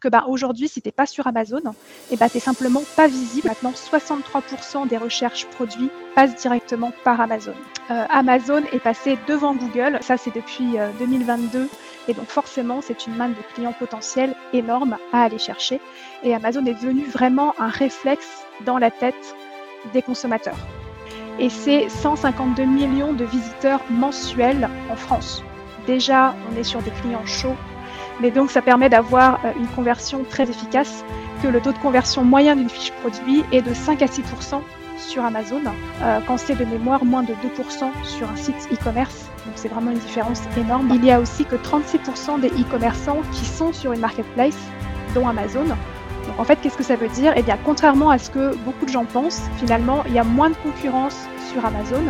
que bah, aujourd'hui, si tu n'es pas sur Amazon, et eh bah, tu n'es simplement pas visible. Maintenant, 63% des recherches produits passent directement par Amazon. Euh, Amazon est passé devant Google, ça c'est depuis 2022, euh, et donc forcément, c'est une manne de clients potentiels énorme à aller chercher. Et Amazon est devenu vraiment un réflexe dans la tête des consommateurs. Et c'est 152 millions de visiteurs mensuels en France. Déjà, on est sur des clients chauds mais donc ça permet d'avoir euh, une conversion très efficace, que le taux de conversion moyen d'une fiche produit est de 5 à 6% sur Amazon, euh, quand c'est de mémoire moins de 2% sur un site e-commerce. Donc c'est vraiment une différence énorme. Il y a aussi que 36% des e-commerçants qui sont sur une marketplace, dont Amazon. Donc en fait, qu'est-ce que ça veut dire? Eh bien, contrairement à ce que beaucoup de gens pensent, finalement, il y a moins de concurrence sur Amazon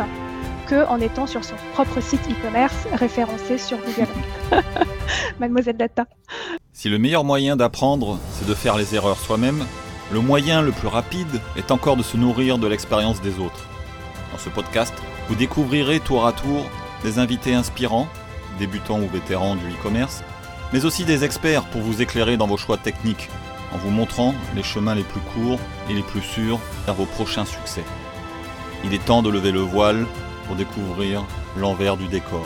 qu'en étant sur son propre site e-commerce référencé sur Google. Mademoiselle Data. Si le meilleur moyen d'apprendre, c'est de faire les erreurs soi-même, le moyen le plus rapide est encore de se nourrir de l'expérience des autres. Dans ce podcast, vous découvrirez tour à tour des invités inspirants, débutants ou vétérans du e-commerce, mais aussi des experts pour vous éclairer dans vos choix techniques, en vous montrant les chemins les plus courts et les plus sûrs vers vos prochains succès. Il est temps de lever le voile découvrir l'envers du décor.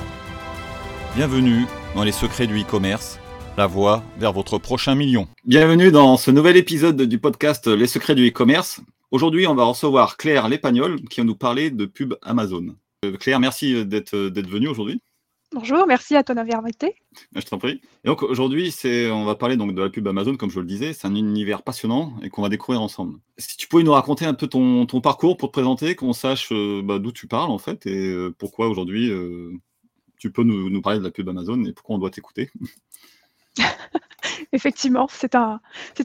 Bienvenue dans les secrets du e-commerce, la voie vers votre prochain million. Bienvenue dans ce nouvel épisode du podcast Les secrets du e-commerce. Aujourd'hui, on va recevoir Claire Lépagnol qui va nous parler de pub Amazon. Euh, Claire, merci d'être venue aujourd'hui. Bonjour, merci à ton invité. Je t'en prie. Et donc aujourd'hui, c'est, on va parler donc de la pub Amazon, comme je le disais. C'est un univers passionnant et qu'on va découvrir ensemble. Si tu pouvais nous raconter un peu ton, parcours pour te présenter, qu'on sache euh, bah, d'où tu parles en fait et euh, pourquoi aujourd'hui tu peux nous, parler de la pub Amazon et pourquoi on doit t'écouter Effectivement, c'est un,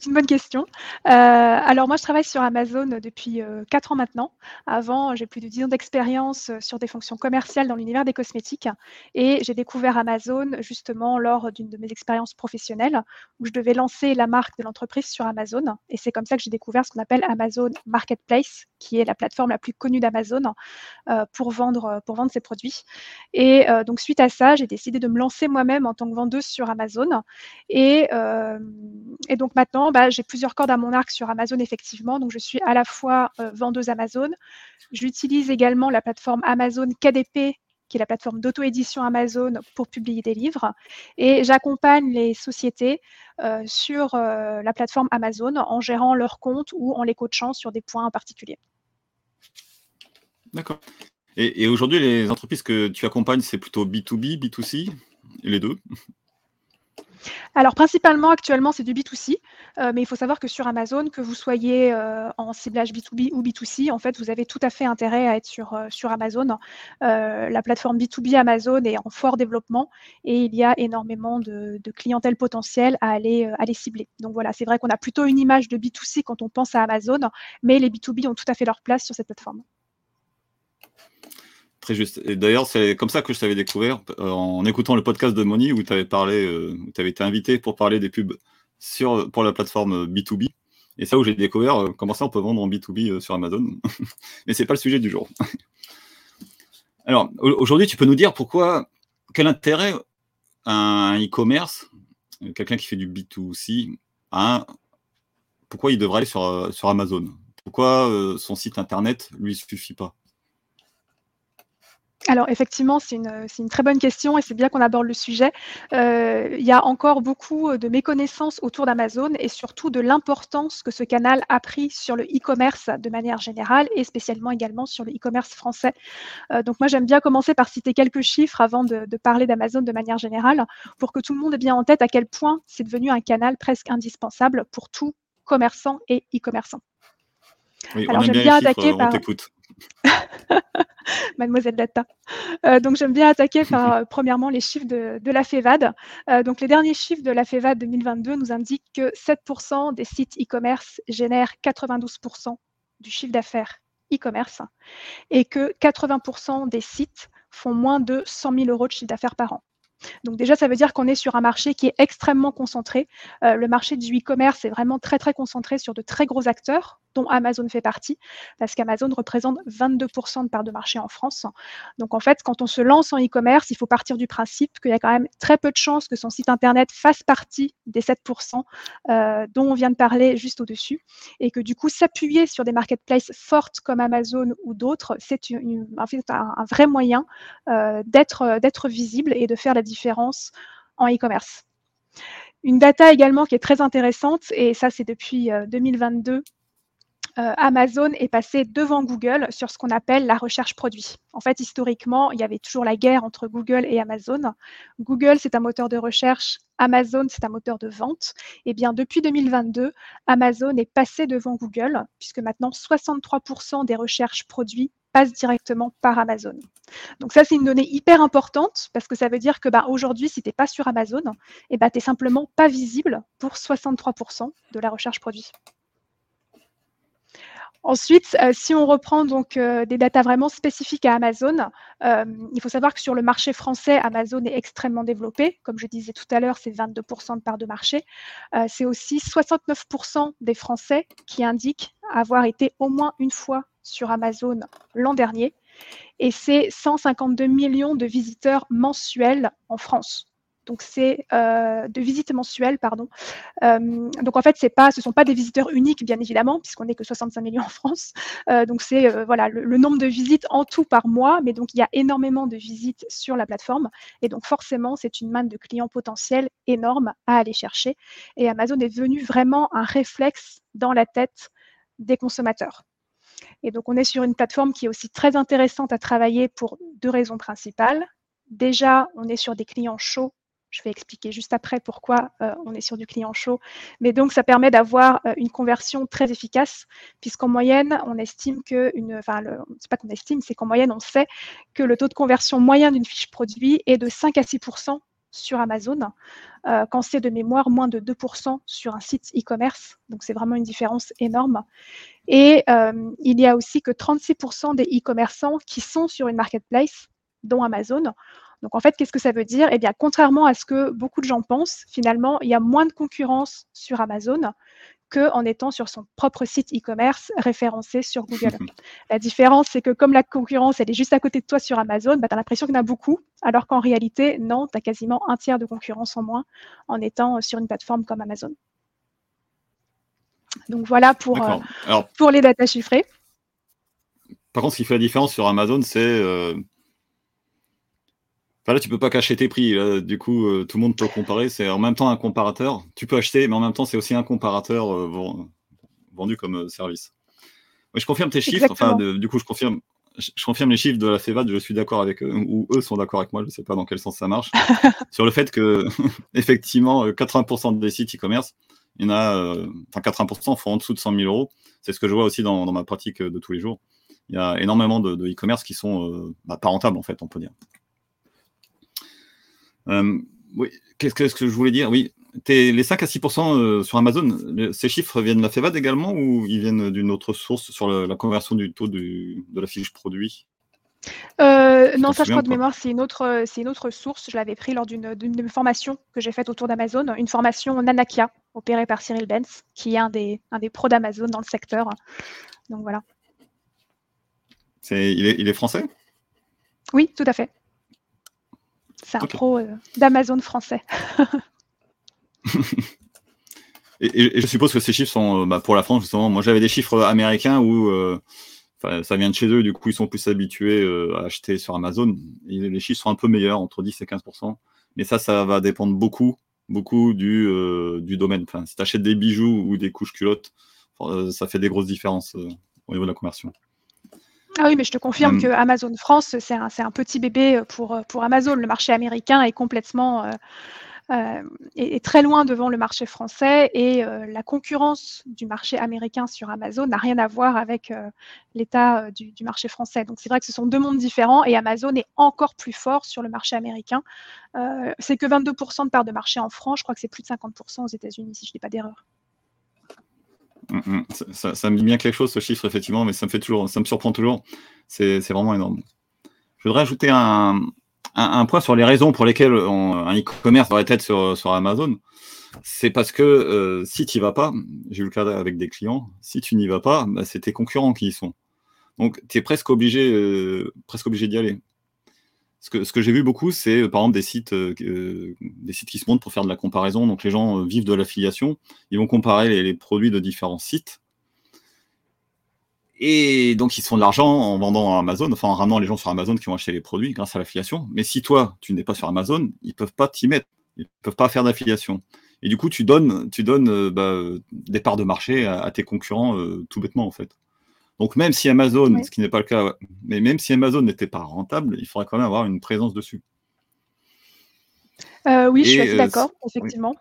une bonne question. Euh, alors moi, je travaille sur Amazon depuis euh, 4 ans maintenant. Avant, j'ai plus de 10 ans d'expérience sur des fonctions commerciales dans l'univers des cosmétiques. Et j'ai découvert Amazon justement lors d'une de mes expériences professionnelles où je devais lancer la marque de l'entreprise sur Amazon. Et c'est comme ça que j'ai découvert ce qu'on appelle Amazon Marketplace, qui est la plateforme la plus connue d'Amazon euh, pour, vendre, pour vendre ses produits. Et euh, donc suite à ça, j'ai décidé de me lancer moi-même en tant que vendeuse sur Amazon. Et euh, et donc maintenant, bah, j'ai plusieurs cordes à mon arc sur Amazon, effectivement. Donc je suis à la fois euh, vendeuse Amazon. J'utilise également la plateforme Amazon KDP, qui est la plateforme d'auto-édition Amazon pour publier des livres. Et j'accompagne les sociétés euh, sur la plateforme Amazon en gérant leurs comptes ou en les coachant sur des points en particulier. D'accord. Et, et aujourd'hui, les entreprises que tu accompagnes, c'est plutôt B2B, B2C, les deux? Alors principalement actuellement c'est du B2C, euh, mais il faut savoir que sur Amazon, que vous soyez euh, en ciblage B2B ou B2C, en fait vous avez tout à fait intérêt à être sur, euh, Amazon. la plateforme B2B Amazon est en fort développement et il y a énormément de, de clientèle potentielle à aller, à aller cibler. Donc voilà, c'est vrai qu'on a plutôt une image de B2C quand on pense à Amazon, mais les B2B ont tout à fait leur place sur cette plateforme. Très juste. D'ailleurs, c'est comme ça que je t'avais découvert euh, en écoutant le podcast de Moni où tu avais parlé, euh, tu avais été invité pour parler des pubs sur, pour la plateforme B2B. Et ça où j'ai découvert euh, comment ça on peut vendre en B2B sur Amazon. Mais c'est pas le sujet du jour. Alors, aujourd'hui, tu peux nous dire pourquoi, quel intérêt un e-commerce, quelqu'un qui fait du B2C, a, pourquoi il devrait aller sur, sur Amazon? Pourquoi son site internet lui suffit pas? Alors effectivement, c'est une, très bonne question et c'est bien qu'on aborde le sujet. Euh, il y a encore beaucoup de méconnaissances autour d'Amazon et surtout de l'importance que ce canal a pris sur le e-commerce de manière générale et spécialement également sur le e-commerce français. Euh, donc moi, j'aime bien commencer par citer quelques chiffres avant de, parler d'Amazon de manière générale pour que tout le monde ait bien en tête à quel point c'est devenu un canal presque indispensable pour tout commerçant et e-commerçant. Oui, Alors j'aime bien attaquer par... Mademoiselle Data. Euh, donc j'aime bien attaquer par euh, premièrement les chiffres de, la FEVAD. Euh, donc les derniers chiffres de la FEVAD 2022 nous indiquent que 7% des sites e-commerce génèrent 92% du chiffre d'affaires e-commerce et que 80% des sites font moins de 100 000 euros de chiffre d'affaires par an. Donc déjà, ça veut dire qu'on est sur un marché qui est extrêmement concentré. le marché du e-commerce est vraiment très très concentré sur de très gros acteurs dont Amazon fait partie, parce qu'Amazon représente 22% de part de marché en France. Donc en fait, quand on se lance en e-commerce, il faut partir du principe qu'il y a quand même très peu de chances que son site Internet fasse partie des 7% euh, dont on vient de parler juste au-dessus, et que du coup, s'appuyer sur des marketplaces fortes comme Amazon ou d'autres, c'est un, vrai moyen euh, d'être visible et de faire la différence en e-commerce. Une data également qui est très intéressante, et ça c'est depuis 2022, euh, euh, Amazon est passé devant Google sur ce qu'on appelle la recherche produit. En fait, historiquement, il y avait toujours la guerre entre Google et Amazon. Google, c'est un moteur de recherche, Amazon, c'est un moteur de vente. Eh bien, depuis 2022, Amazon est passé devant Google, puisque maintenant 63% des recherches produits passent directement par Amazon. Donc ça, c'est une donnée hyper importante parce que ça veut dire que bah, aujourd'hui, si tu n'es pas sur Amazon, eh bah, tu n'es simplement pas visible pour 63% de la recherche produit. Ensuite, euh, si on reprend donc euh, des datas vraiment spécifiques à Amazon, euh, il faut savoir que sur le marché français, Amazon est extrêmement développé. Comme je disais tout à l'heure, c'est 22% de part de marché. c'est aussi 69% des Français qui indiquent avoir été au moins une fois sur Amazon l'an dernier. Et c'est 152 millions de visiteurs mensuels en France. Donc c'est euh, de visites mensuelles, pardon. Euh, donc en fait, c'est pas, ce sont pas des visiteurs uniques, bien évidemment, puisqu'on n'est que 65 millions en France. Euh, donc c'est voilà le, nombre de visites en tout par mois, mais donc il y a énormément de visites sur la plateforme, et donc forcément c'est une manne de clients potentiels énorme à aller chercher. Et Amazon est devenu vraiment un réflexe dans la tête des consommateurs. Et donc on est sur une plateforme qui est aussi très intéressante à travailler pour deux raisons principales. Déjà, on est sur des clients chauds je vais expliquer juste après pourquoi euh, on est sur du client chaud. Mais donc, ça permet d'avoir euh, une conversion très efficace, puisqu'en moyenne, on estime que, une, enfin, c'est pas qu'on estime, c'est qu'en moyenne, on sait que le taux de conversion moyen d'une fiche produit est de 5 à 6% sur Amazon, euh, quand c'est de mémoire moins de 2% sur un site e-commerce. Donc, c'est vraiment une différence énorme. Et il y a aussi que 36% des e-commerçants qui sont sur une marketplace, dont Amazon, donc en fait, qu'est-ce que ça veut dire? Eh bien, contrairement à ce que beaucoup de gens pensent, finalement, il y a moins de concurrence sur Amazon qu'en étant sur son propre site e-commerce référencé sur Google. la différence, c'est que comme la concurrence, elle est juste à côté de toi sur Amazon, bah, tu as l'impression qu'il y en a beaucoup, alors qu'en réalité, non, tu as quasiment un tiers de concurrence en moins en étant sur une plateforme comme Amazon. Donc voilà pour, euh, pour les datas chiffrées. Par contre, ce qui fait la différence sur Amazon, c'est euh, Enfin, là, tu peux pas cacher tes prix. du coup, euh, tout le monde peut comparer. C'est en même temps un comparateur. Tu peux acheter, mais en même temps, c'est aussi un comparateur euh, vendu comme euh, service. je confirme tes chiffres. Enfin, du coup, je confirme, je, confirme les chiffres de la FEVAD. Je suis d'accord avec eux, ou eux sont d'accord avec moi. Je ne sais pas dans quel sens ça marche. sur le fait que, effectivement, 80% des sites e-commerce, il y en a, enfin, 80% font en dessous de 100 000 euros. C'est ce que je vois aussi dans, ma pratique de tous les jours. Il y a énormément de e-commerce qui sont bah, pas rentables, en fait, on peut dire. Euh, oui, qu'est-ce que, je voulais dire? Oui, les 5 à 6% euh, sur Amazon, ces chiffres viennent de la FEVAD également ou ils viennent d'une autre source sur la, conversion du taux de la fiche produit? Euh, non, ça je crois de mémoire, c'est une, autre, c'est une autre source. Je l'avais pris lors d'une, d'une formation que j'ai faite autour d'Amazon, une formation Nanakia, opérée par Cyril Benz, qui est un des, un des pros d'Amazon dans le secteur. Donc voilà. C'est, il, est, il est français? Oui, tout à fait. C'est un pro euh, d'Amazon français. et, je suppose que ces chiffres sont euh, bah, pour la France, justement. Moi, j'avais des chiffres américains où euh, ça vient de chez eux, du coup, ils sont plus habitués à acheter sur Amazon. les chiffres sont un peu meilleurs, entre 10 et 15% Mais ça, ça va dépendre beaucoup, beaucoup du, du domaine. Enfin, si tu achètes des bijoux ou des couches culottes, ça fait des grosses différences au niveau de la conversion. Ah oui, mais je te confirme hum. que Amazon France, c'est un, un, petit bébé euh, pour, euh, pour Amazon. Le marché américain est complètement euh, est, très loin devant le marché français et la concurrence du marché américain sur Amazon n'a rien à voir avec l'état du, du, marché français. Donc c'est vrai que ce sont deux mondes différents et Amazon est encore plus fort sur le marché américain. c'est que 22% de part de marché en France, je crois que c'est plus de 50% aux États-Unis, si je n'ai pas d'erreur. Mm, mm. Ça, me dit bien quelque chose ce chiffre effectivement, mais ça me fait toujours, ça me surprend toujours. C'est vraiment énorme. Je voudrais ajouter un, point sur les raisons pour lesquelles un e-commerce devrait être sur, sur Amazon, c'est parce que euh, si tu n'y vas pas, j'ai eu le cas avec des clients, si tu n'y vas pas, bah, c'est tes concurrents qui y sont. Donc tu es presque obligé, euh, presque obligé d'y aller. Ce que, j'ai vu beaucoup, c'est par exemple des sites, des sites qui se montent pour faire de la comparaison. Donc les gens vivent de l'affiliation, ils vont comparer les, produits de différents sites. Et donc, ils se font de l'argent en vendant Amazon, enfin en ramenant les gens sur Amazon qui vont acheter les produits grâce à l'affiliation. Mais si toi, tu n'es pas sur Amazon, ils ne peuvent pas t'y mettre. Ils ne peuvent pas faire d'affiliation. Et du coup, tu donnes, euh, bah, des parts de marché à, tes concurrents euh, tout bêtement, en fait. Donc, même si Amazon, ce qui n'est pas le cas, mais même si Amazon n'était pas rentable, il faudrait quand même avoir une présence dessus. Euh, oui, je suis assez d'accord, effectivement.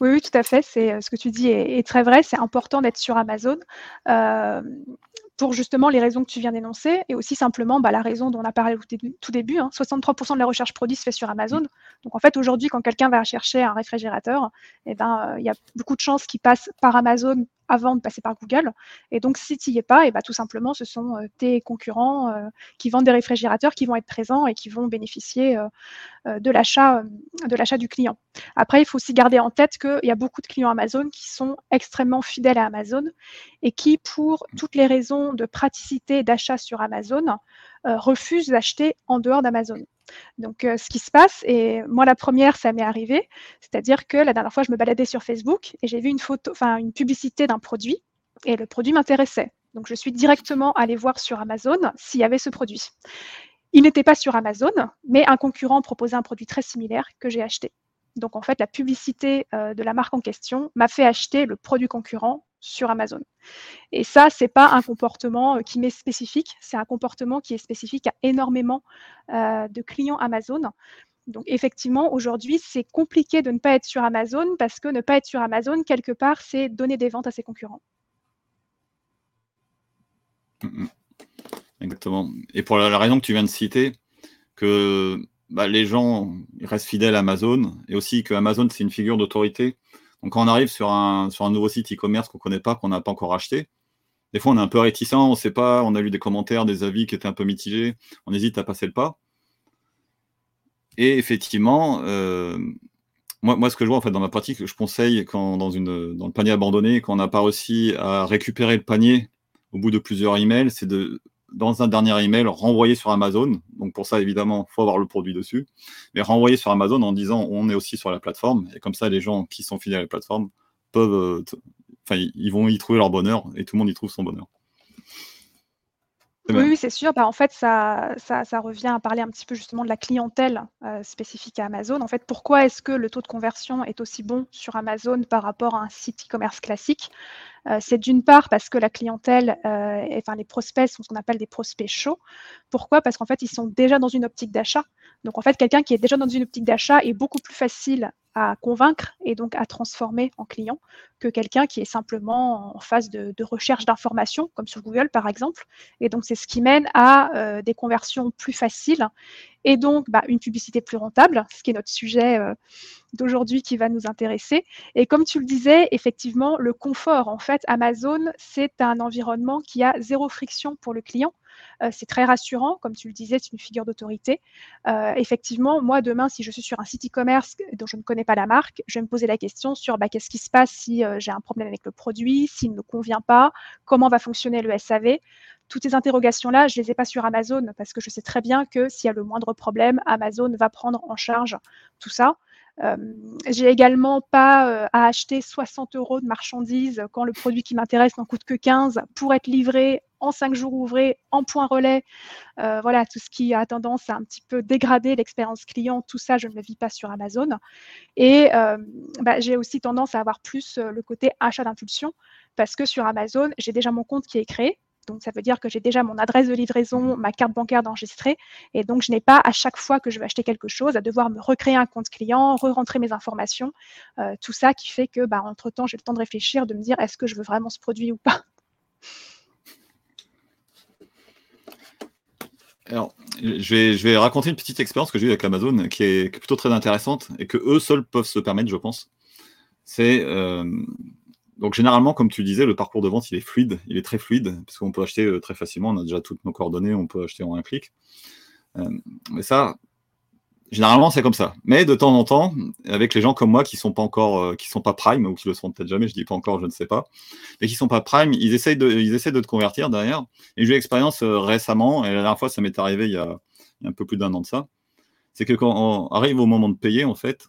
Oui, oui, tout à fait. C'est euh, ce que tu dis est, très vrai. C'est important d'être sur Amazon. Euh, pour justement les raisons que tu viens d'énoncer et aussi simplement bah, la raison dont on a parlé au tout début. 63% hein. de la recherche produit se fait sur Amazon. Donc en fait aujourd'hui quand quelqu'un va chercher un réfrigérateur, eh ben, euh, il y a beaucoup de chances qu'il passe par Amazon avant de passer par Google. Et donc, si tu n'y es pas, et bah, tout simplement, ce sont euh, tes concurrents euh, qui vendent des réfrigérateurs qui vont être présents et qui vont bénéficier euh, de l'achat de l'achat du client. Après, il faut aussi garder en tête qu'il y a beaucoup de clients Amazon qui sont extrêmement fidèles à Amazon et qui, pour toutes les raisons de praticité d'achat sur Amazon, refusent d'acheter en dehors d'Amazon. Donc, euh, ce qui se passe, et moi la première, ça m'est arrivé, c'est-à-dire que la dernière fois, je me baladais sur Facebook et j'ai vu une publicité d'un produit et le produit m'intéressait. Donc, je suis directement allée voir sur Amazon s'il y avait ce produit. Il n'était pas sur Amazon, mais un concurrent proposait un produit très similaire que j'ai acheté. Donc, en fait, la publicité euh, de la marque en question m'a fait acheter le produit concurrent sur Amazon. Et ça, c'est pas un comportement euh, qui m'est spécifique, c'est un comportement qui est spécifique à énormément euh, de clients Amazon. Donc effectivement, aujourd'hui, c'est compliqué de ne pas être sur Amazon parce que ne pas être sur Amazon, quelque part, c'est donner des ventes à ses concurrents. Exactement. Et pour la, raison que tu viens de citer, que bah, les gens restent fidèles à Amazon et aussi que Amazon, c'est une figure d'autorité donc quand on arrive sur un, nouveau site e-commerce qu'on ne connaît pas, qu'on n'a pas encore acheté, des fois on est un peu réticent, on ne sait pas, on a lu des commentaires, des avis qui étaient un peu mitigés, on hésite à passer le pas. Et effectivement, euh, moi, ce que je vois en dans ma pratique, je conseille quand dans, une, dans le panier abandonné, quand on n'a pas réussi à récupérer le panier au bout de plusieurs emails, c'est de dans un dernier email, renvoyer sur Amazon. Donc pour ça, évidemment, il faut avoir le produit dessus. Mais renvoyer sur Amazon en disant on est aussi sur la plateforme. Et comme ça, les gens qui sont fidèles à la plateforme peuvent, euh, enfin, ils vont y trouver leur bonheur et tout le monde y trouve son bonheur. Oui, c'est sûr. Bah, en fait, ça, ça, revient à parler un petit peu justement de la clientèle euh, spécifique à Amazon. En fait, pourquoi est-ce que le taux de conversion est aussi bon sur Amazon par rapport à un site e-commerce classique? Euh, C'est d'une part parce que la clientèle, euh, enfin les prospects sont ce qu'on appelle des prospects chauds. Pourquoi? Parce qu'en fait, ils sont déjà dans une optique d'achat. Donc, en fait, quelqu'un qui est déjà dans une optique d'achat est beaucoup plus facile à convaincre et donc à transformer en client que quelqu'un qui est simplement en phase de, recherche d'informations, comme sur Google par exemple. Et donc c'est ce qui mène à euh, des conversions plus faciles et donc bah, une publicité plus rentable, ce qui est notre sujet euh, d'aujourd'hui qui va nous intéresser. Et comme tu le disais, effectivement, le confort, en fait, Amazon, c'est un environnement qui a zéro friction pour le client. Euh, c'est très rassurant, comme tu le disais, c'est une figure d'autorité. Euh, effectivement, moi, demain, si je suis sur un site e-commerce dont je ne connais pas la marque, je vais me poser la question sur bah, qu'est-ce qui se passe si euh, j'ai un problème avec le produit, s'il ne me convient pas, comment va fonctionner le SAV. Toutes ces interrogations-là, je ne les ai pas sur Amazon parce que je sais très bien que s'il y a le moindre problème, Amazon va prendre en charge tout ça. Euh, j'ai également pas euh, à acheter 60 euros de marchandises quand le produit qui m'intéresse n'en coûte que 15 pour être livré en 5 jours ouvrés, en point relais. Euh, voilà, tout ce qui a tendance à un petit peu dégrader l'expérience client, tout ça, je ne le vis pas sur Amazon. Et bah, j'ai aussi tendance à avoir plus le côté achat d'impulsion parce que sur Amazon, j'ai déjà mon compte qui est créé. Donc, ça veut dire que j'ai déjà mon adresse de livraison, ma carte bancaire d'enregistrée. Et donc, je n'ai pas à chaque fois que je vais acheter quelque chose à devoir me recréer un compte client, re-rentrer mes informations. Euh, tout ça qui fait que, bah, entre-temps, j'ai le temps de réfléchir, de me dire est-ce que je veux vraiment ce produit ou pas? Alors, je vais, raconter une petite expérience que j'ai eue avec Amazon qui est, plutôt très intéressante et que eux seuls peuvent se permettre, je pense. C'est euh, donc généralement, comme tu disais, le parcours de vente, il est fluide, il est très fluide, parce qu'on peut acheter euh, très facilement, on a déjà toutes nos coordonnées, on peut acheter en un clic. mais ça, généralement, c'est comme ça. Mais de temps en temps, avec les gens comme moi qui sont pas encore, qui sont pas prime ou qui le seront peut-être jamais, je dis pas encore, je ne sais pas, mais qui sont pas prime, ils essayent de te convertir derrière. Et j'ai eu l'expérience récemment, et la dernière fois, ça m'est arrivé il y, a, un peu plus d'un an de ça. C'est que quand on arrive au moment de payer, en fait,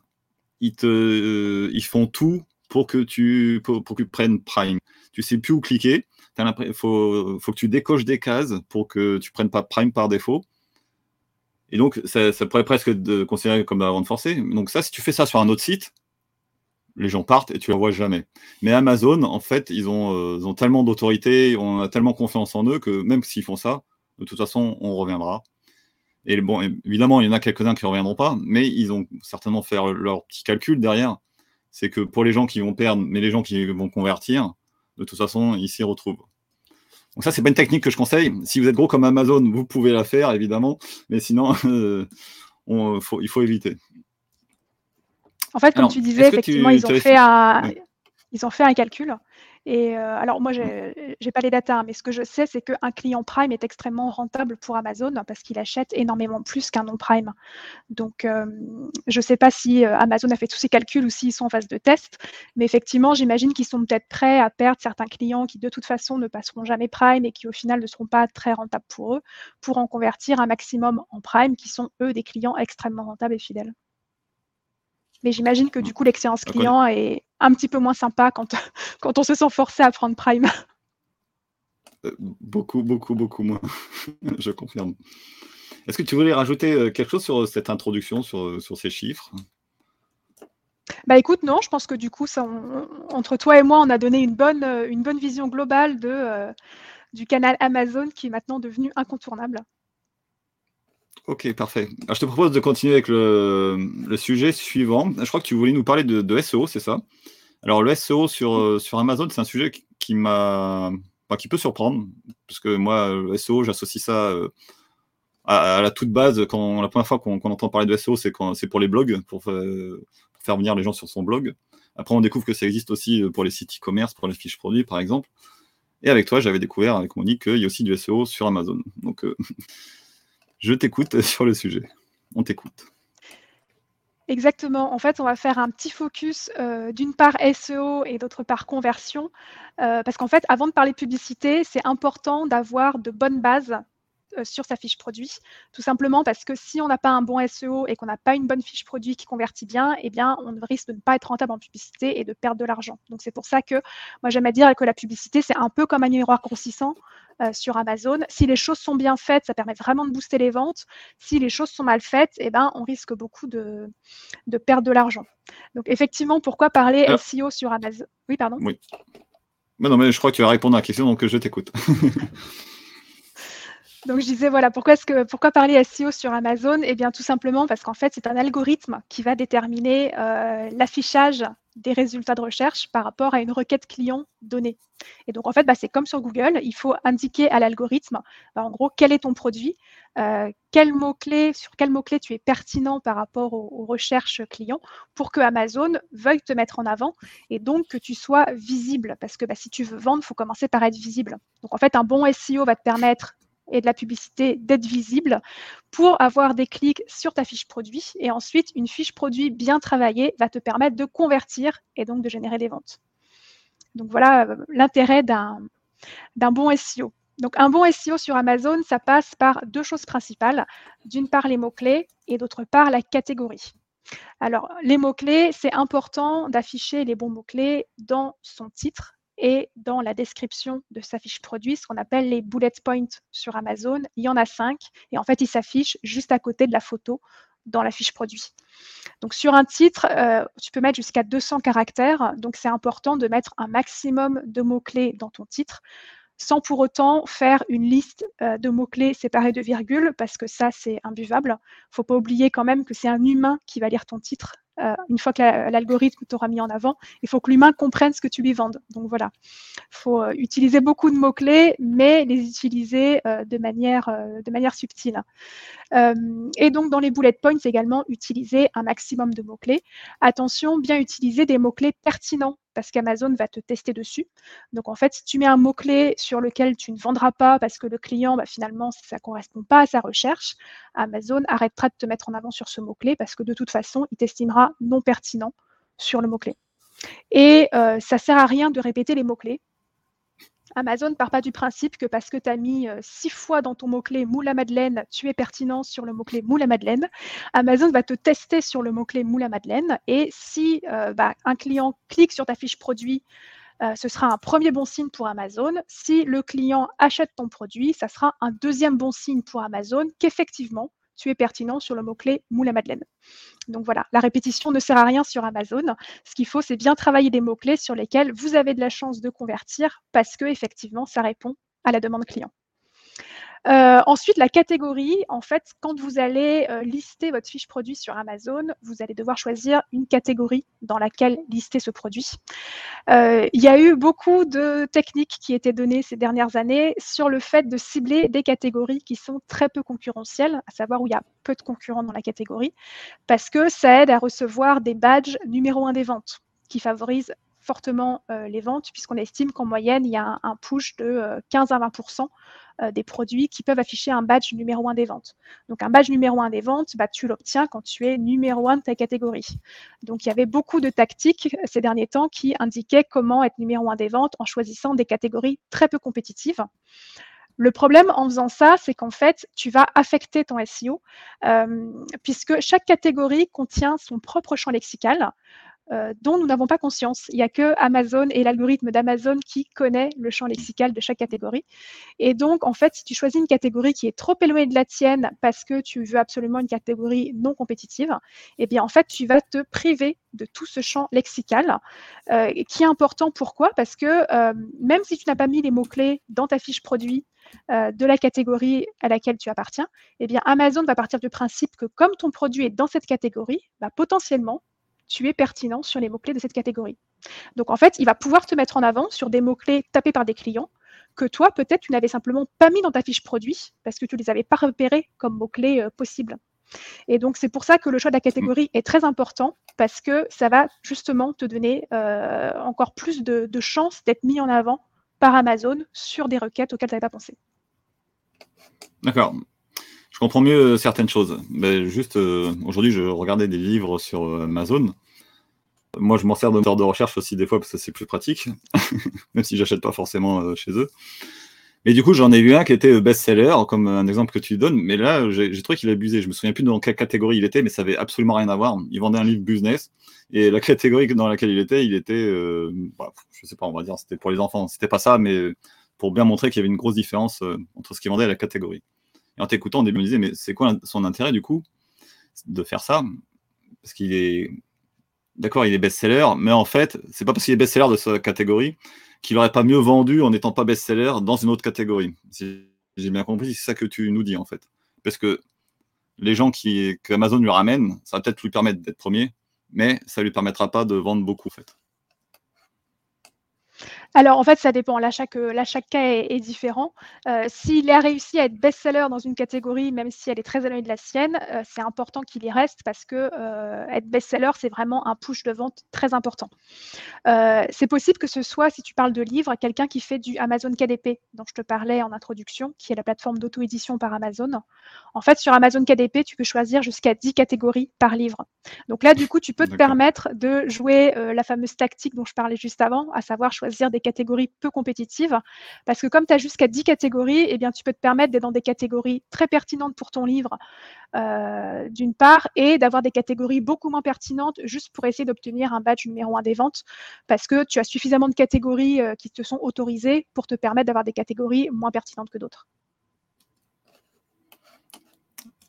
ils te, ils font tout pour que tu, pour, que tu prennes prime. Tu sais plus où cliquer. Il faut, faut que tu décoches des cases pour que tu prennes pas prime par défaut. Et donc, ça, pourrait presque être considéré comme la vente forcée. Donc ça, si tu fais ça sur un autre site, les gens partent et tu les vois jamais. Mais Amazon, en fait, ils ont, euh, ont tellement d'autorité, on a tellement confiance en eux que même s'ils font ça, de toute façon, on reviendra. Et bon, évidemment, il y en a quelques-uns qui ne reviendront pas, mais ils ont certainement fait leur petit calcul derrière. C'est que pour les gens qui vont perdre, mais les gens qui vont convertir, de toute façon, ils s'y retrouvent. Donc ça, c'est pas une technique que je conseille. Si vous êtes gros comme Amazon, vous pouvez la faire, évidemment, mais sinon, euh, il faut éviter. En fait, comme tu disais, effectivement, ils, ont fait un, ils ont fait un calcul et euh, alors moi, je n'ai pas les datas, hein, mais ce que je sais, c'est qu'un client Prime est extrêmement rentable pour Amazon parce qu'il achète énormément plus qu'un non-Prime. Donc, euh, je ne sais pas si euh, Amazon a fait tous ces calculs ou s'ils sont en phase de test, mais effectivement, j'imagine qu'ils sont peut-être prêts à perdre certains clients qui, de toute façon, ne passeront jamais Prime et qui, au final, ne seront pas très rentables pour eux, pour en convertir un maximum en Prime, qui sont, eux, des clients extrêmement rentables et fidèles. Mais j'imagine que du coup, l'expérience client est un petit peu moins sympa quand, quand on se sent forcé à prendre Prime. Euh, beaucoup, beaucoup, beaucoup moins. Je confirme. Est-ce que tu voulais rajouter euh, quelque chose sur cette introduction, sur, sur ces chiffres? Bah écoute, non, je pense que du coup, ça, entre toi et moi, on a donné une bonne, euh, une bonne vision globale de, du canal Amazon qui est maintenant devenu incontournable. Ok, parfait. je te propose de continuer avec le, sujet suivant. Je crois que tu voulais nous parler de, SEO, c'est ça? Alors, le SEO sur, euh, sur Amazon, c'est un sujet qui, m'a, qui peut surprendre, parce que moi, le SEO, j'associe ça euh, à, la toute base. Quand la première fois qu'on, entend parler de SEO, c'est, quand, c'est pour les blogs, pour, faire venir les gens sur son blog. Après, on découvre que ça existe aussi pour les sites e-commerce, pour les fiches produits, par exemple. Et avec toi, j'avais découvert avec Monique qu'il y a aussi du SEO sur Amazon. Donc, euh, je t'écoute sur le sujet. On t'écoute. Exactement. En fait, on va faire un petit focus euh, d'une part SEO et d'autre part conversion. Euh, parce qu'en fait, avant de parler publicité, c'est important d'avoir de bonnes bases euh, sur sa fiche produit. Tout simplement parce que si on n'a pas un bon SEO et qu'on n'a pas une bonne fiche produit qui convertit bien, eh bien, on risque de ne pas être rentable en publicité et de perdre de l'argent. Donc, c'est pour ça que moi, j'aime à dire que la publicité, c'est un peu comme un miroir grossissant euh, sur Amazon. Si les choses sont bien faites, ça permet vraiment de booster les ventes. Si les choses sont mal faites, eh ben, on risque beaucoup de, de perdre de l'argent. Donc, effectivement, pourquoi parler SEO sur Amazon Oui, pardon. Oui. Mais non, mais je crois que tu vas répondre à la question, donc je t'écoute. Donc je disais voilà pourquoi que pourquoi parler SEO sur Amazon? Eh bien tout simplement parce qu'en fait c'est un algorithme qui va déterminer euh, l'affichage des résultats de recherche par rapport à une requête client donnée. Et donc en fait bah, c'est comme sur Google, il faut indiquer à l'algorithme bah, en gros quel est ton produit, euh, quel mot -clé, sur quel mot-clé tu es pertinent par rapport aux, recherches clients pour que Amazon veuille te mettre en avant et donc que tu sois visible. Parce que bah, si tu veux vendre, il faut commencer par être visible. Donc en fait un bon SEO va te permettre et de la publicité d'être visible pour avoir des clics sur ta fiche produit. Et ensuite, une fiche produit bien travaillée va te permettre de convertir et donc de générer des ventes. Donc voilà euh, l'intérêt d'un bon SEO. Donc un bon SEO sur Amazon, ça passe par deux choses principales. D'une part les mots-clés et d'autre part la catégorie. Alors les mots-clés, c'est important d'afficher les bons mots-clés dans son titre et dans la description de sa fiche produit, ce qu'on appelle les bullet points sur Amazon. Il y en a cinq et en fait, ils s'affichent juste à côté de la photo dans la fiche produit. Donc sur un titre, euh, tu peux mettre jusqu'à 200 caractères, donc c'est important de mettre un maximum de mots-clés dans ton titre sans pour autant faire une liste euh, de mots-clés séparés de virgules, parce que ça, c'est imbuvable. Il ne faut pas oublier quand même que c'est un humain qui va lire ton titre euh, une fois que l'algorithme t'aura mis en avant, il faut que l'humain comprenne ce que tu lui vendes. Donc voilà, il faut euh, utiliser beaucoup de mots-clés, mais les utiliser euh, de, manière, de manière subtile. et donc dans les bullet points également, utiliser un maximum de mots-clés. Attention, bien utiliser des mots-clés pertinents parce qu'Amazon va te tester dessus. Donc en fait, si tu mets un mot-clé sur lequel tu ne vendras pas parce que le client, bah, finalement, ça ne correspond pas à sa recherche, Amazon arrêtera de te mettre en avant sur ce mot-clé parce que de toute façon, il t'estimera non pertinent sur le mot-clé. Et euh, ça ne sert à rien de répéter les mots-clés. Amazon ne part pas du principe que parce que tu as mis euh, six fois dans ton mot-clé moule à madeleine, tu es pertinent sur le mot-clé moule madeleine. Amazon va te tester sur le mot-clé moule à madeleine. Et si euh, bah, un client clique sur ta fiche produit, ce sera un premier bon signe pour Amazon. Si le client achète ton produit, ça sera un deuxième bon signe pour Amazon qu'effectivement, tu es pertinent sur le mot-clé moule à madeleine. Donc voilà, la répétition ne sert à rien sur Amazon. Ce qu'il faut, c'est bien travailler des mots-clés sur lesquels vous avez de la chance de convertir parce que effectivement, ça répond à la demande client. Euh, ensuite, la catégorie, en fait, quand vous allez euh, lister votre fiche produit sur Amazon, vous allez devoir choisir une catégorie dans laquelle lister ce produit. Euh, il y a eu beaucoup de techniques qui étaient données ces dernières années sur le fait de cibler des catégories qui sont très peu concurrentielles, à savoir où il y a peu de concurrents dans la catégorie, parce que ça aide à recevoir des badges numéro un des ventes qui favorisent fortement les ventes, puisqu'on estime qu'en moyenne, il y a un, un push de 15 à 20 euh, des produits qui peuvent afficher un badge numéro un des ventes. Donc un badge numéro un des ventes, bah, tu l'obtiens quand tu es numéro un de ta catégorie. Donc il y avait beaucoup de tactiques ces derniers temps qui indiquaient comment être numéro un des ventes en choisissant des catégories très peu compétitives. Le problème en faisant ça, c'est qu'en fait, tu vas affecter ton SEO, euh, puisque chaque catégorie contient son propre champ lexical. Euh, dont nous n'avons pas conscience. Il n'y a que Amazon et l'algorithme d'Amazon qui connaît le champ lexical de chaque catégorie. Et donc, en fait, si tu choisis une catégorie qui est trop éloignée de la tienne parce que tu veux absolument une catégorie non compétitive, eh bien, en fait, tu vas te priver de tout ce champ lexical euh, qui est important. Pourquoi? Parce que euh, même si tu n'as pas mis les mots-clés dans ta fiche produit, de la catégorie à laquelle tu appartiens, eh bien Amazon va partir du principe que comme ton produit est dans cette catégorie, bah, potentiellement, tu es pertinent sur les mots-clés de cette catégorie. Donc en fait, il va pouvoir te mettre en avant sur des mots-clés tapés par des clients que toi, peut-être, tu n'avais simplement pas mis dans ta fiche produit parce que tu ne les avais pas repérés comme mots-clés euh, possibles. Et donc, c'est pour ça que le choix de la catégorie est très important parce que ça va justement te donner euh, encore plus de, de chances d'être mis en avant par Amazon sur des requêtes auxquelles tu n'avais pas pensé. D'accord je comprends mieux euh, certaines choses. Juste, euh, aujourd'hui, je regardais des livres sur euh, Amazon. Moi, je m'en sers de moteur de recherche aussi des fois parce que c'est plus pratique, même si j'achète pas forcément chez eux. Mais du coup, j'en ai vu un qui était best-seller, comme un exemple que tu donnes. Mais là, j'ai trouvé qu'il abusé. Je me souviens plus dans quelle catégorie il était, mais ça avait absolument rien à voir. Il vendait un livre business. Et la catégorie dans laquelle il était, il était, euh, bah, je sais pas, on va dire, c'était pour les enfants. C'était pas ça, mais pour bien montrer qu'il y avait une grosse différence entre ce qu'il vendait et la catégorie. Et en t'écoutant, je me disais, mais c'est quoi son intérêt du coup de faire ça? Parce qu'il est. D'accord, il est best-seller, mais en fait, c'est pas parce qu'il est best-seller de sa catégorie qu'il n'aurait pas mieux vendu en n'étant pas best-seller dans une autre catégorie. Si j'ai bien compris, c'est ça que tu nous dis en fait. Parce que les gens qui, que Amazon lui ramène, ça va peut-être lui permettre d'être premier, mais ça lui permettra pas de vendre beaucoup en fait. Alors, en fait, ça dépend. Là, chaque, chaque cas est, différent. Euh, s'il a réussi à être best-seller dans une catégorie, même si elle est très éloignée de la sienne, euh, c'est important qu'il y reste parce que euh, être best-seller, c'est vraiment un push de vente très important. c'est possible que ce soit, si tu parles de livres, quelqu'un qui fait du Amazon KDP, dont je te parlais en introduction, qui est la plateforme d'auto-édition par Amazon. En fait, sur Amazon KDP, tu peux choisir jusqu'à 10 catégories par livre. Donc là, du coup, tu peux te permettre de jouer la fameuse tactique dont je parlais juste avant, à savoir choisir des catégories peu compétitives. Parce que comme tu as jusqu'à 10 catégories, eh bien, tu peux te permettre d'être dans des catégories très pertinentes pour ton livre, euh, d'une part, et d'avoir des catégories beaucoup moins pertinentes juste pour essayer d'obtenir un badge numéro un des ventes, parce que tu as suffisamment de catégories euh, qui te sont autorisées pour te permettre d'avoir des catégories moins pertinentes que d'autres.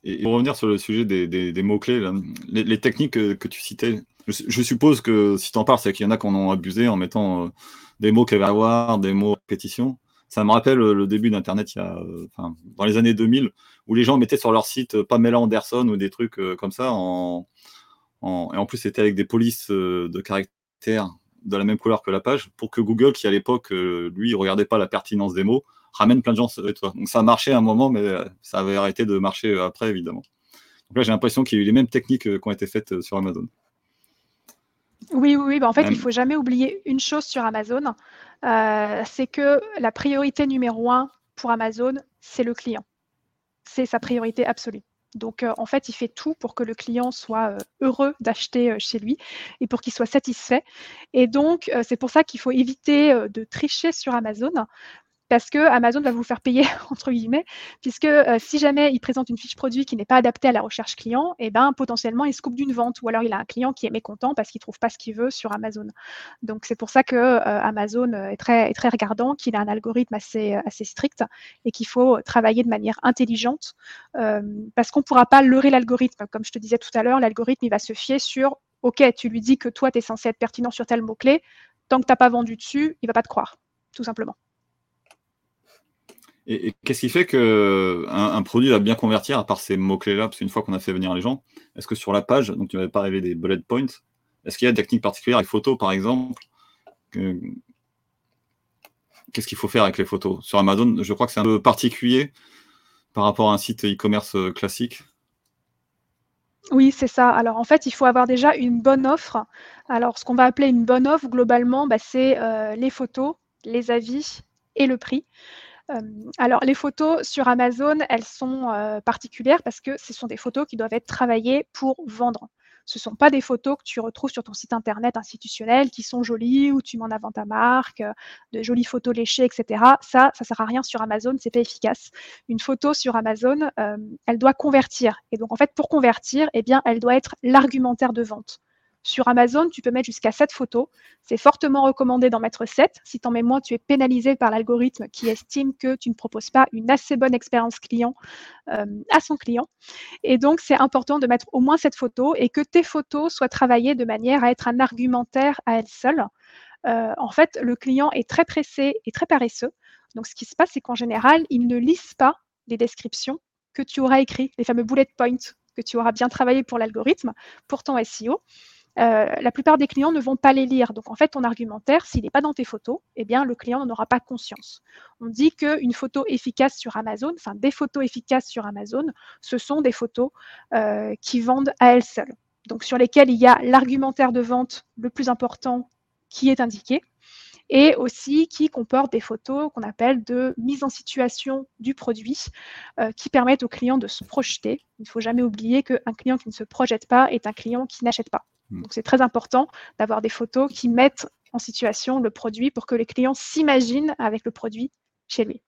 Et pour revenir sur le sujet des, mots-clés, les, techniques que, tu citais, je, suppose que si tu en parles, c'est qu'il y en a qui en ont abusé en mettant euh, des mots qu'il va avoir, des mots répétition. Ça me rappelle le début d'Internet il y a, dans les années 2000, où les gens mettaient sur leur site Pamela Anderson ou des trucs euh, comme ça et en plus, c'était avec des polices de caractère de la même couleur que la page pour que Google, qui à l'époque, lui, regardait pas la pertinence des mots, ramène plein de gens sur toi. Donc ça a marché à un moment, mais ça avait arrêté de marcher après, évidemment. Donc là, j'ai l'impression qu'il y a eu les mêmes techniques qui ont été faites sur Amazon. Oui, oui, bah, en fait, il il faut jamais oublier une chose sur Amazon, euh, c'est que la priorité numéro un pour Amazon, c'est le client. C'est sa priorité absolue. Donc, euh, en fait, il fait tout pour que le client soit euh, heureux d'acheter chez lui et pour qu'il soit satisfait. Et donc, c'est pour ça qu'il faut éviter de tricher sur Amazon parce que Amazon va vous faire payer entre guillemets, puisque euh, si jamais il présente une fiche produit qui n'est pas adaptée à la recherche client, et eh ben potentiellement il se coupe d'une vente, ou alors il a un client qui est mécontent parce qu'il trouve pas ce qu'il veut sur Amazon. Donc c'est pour ça que euh, Amazon est très, regardant, qu'il a un algorithme assez, assez strict et qu'il faut travailler de manière intelligente, euh, parce qu'on ne pourra pas leurrer l'algorithme. Comme je te disais tout à l'heure, l'algorithme il va se fier sur OK, tu lui dis que toi, tu es censé être pertinent sur tel mot-clé. Tant que tu n'as pas vendu dessus, il va pas te croire, tout simplement. Et, qu'est-ce qui fait qu'un un produit va bien convertir, à part ces mots-clés-là, parce qu'une fois qu'on a fait venir les gens, est-ce que sur la page, donc tu n'avais pas rêvé des bullet points, est-ce qu'il y a des techniques particulières, les photos par exemple Qu'est-ce qu'il faut faire avec les photos? Sur Amazon, je crois que c'est un peu particulier par rapport à un site e-commerce euh, classique. Oui, c'est ça. Alors en fait, il faut avoir déjà une bonne offre. Alors ce qu'on va appeler une bonne offre, globalement, bah, c'est euh, les photos, les avis et le prix alors, les photos sur Amazon, elles sont particulières parce que ce sont des photos qui doivent être travaillées pour vendre. Ce ne sont pas des photos que tu retrouves sur ton site internet institutionnel qui sont jolies, où tu mets en avant ta marque, de jolies photos léchées, etc. Ça, ça ne sert à rien sur Amazon, c'est pas efficace. Une photo sur Amazon, elle doit convertir. Et donc, en fait, pour convertir, eh bien, elle doit être l'argumentaire de vente. Sur Amazon, tu peux mettre jusqu'à 7 photos. C'est fortement recommandé d'en mettre 7. Si tu en mets moins, tu es pénalisé par l'algorithme qui estime que tu ne proposes pas une assez bonne expérience client euh, à son client. Et donc, c'est important de mettre au moins 7 photos et que tes photos soient travaillées de manière à être un argumentaire à elles seules. Euh, en fait, le client est très pressé et très paresseux. Donc, ce qui se passe, c'est qu'en général, il ne lise pas les descriptions que tu auras écrites, les fameux bullet points que tu auras bien travaillé pour l'algorithme, pour ton SEO. Euh, la plupart des clients ne vont pas les lire. Donc, en fait, ton argumentaire, s'il n'est pas dans tes photos, eh bien, le client n'en aura pas conscience. On dit qu'une photo efficace sur Amazon, enfin, des photos efficaces sur Amazon, ce sont des photos euh, qui vendent à elles seules. Donc, sur lesquelles il y a l'argumentaire de vente le plus important qui est indiqué et aussi qui comportent des photos qu'on appelle de mise en situation du produit, euh, qui permettent au client de se projeter. Il ne faut jamais oublier qu'un client qui ne se projette pas est un client qui n'achète pas. Mm. Donc c'est très important d'avoir des photos qui mettent en situation le produit pour que les clients s'imaginent avec le produit chez lui.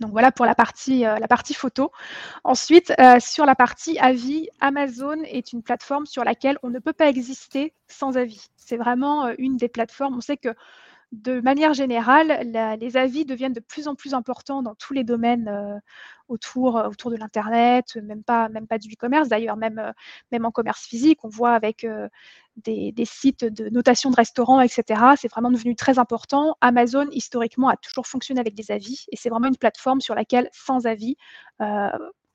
Donc voilà pour la partie, euh, la partie photo. Ensuite, euh, sur la partie avis, Amazon est une plateforme sur laquelle on ne peut pas exister sans avis. C'est vraiment euh, une des plateformes. On sait que de manière générale, les avis deviennent de plus en plus importants dans tous les domaines euh, autour, euh, autour de l'Internet, même pas, même pas du e-commerce. D'ailleurs, même, euh, en commerce physique, on voit avec des, sites de notation de restaurants, etc. C'est vraiment devenu très important. Amazon, historiquement, a toujours fonctionné avec des avis et c'est vraiment une plateforme sur laquelle, sans avis,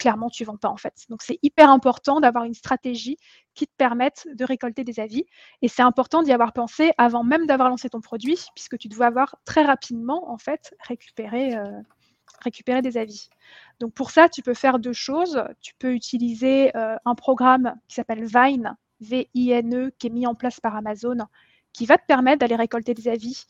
clairement, tu ne vends pas en fait. Donc, c'est hyper important d'avoir une stratégie qui te permette de récolter des avis. Et c'est important d'y avoir pensé avant même d'avoir lancé ton produit, puisque tu dois avoir très rapidement, en fait, récupéré, euh, des avis. Donc, pour ça, tu peux faire deux choses. Tu peux utiliser euh, un programme qui s'appelle Vine, V-I-N-E, qui est mis en place par Amazon, qui va te permettre d'aller récolter des avis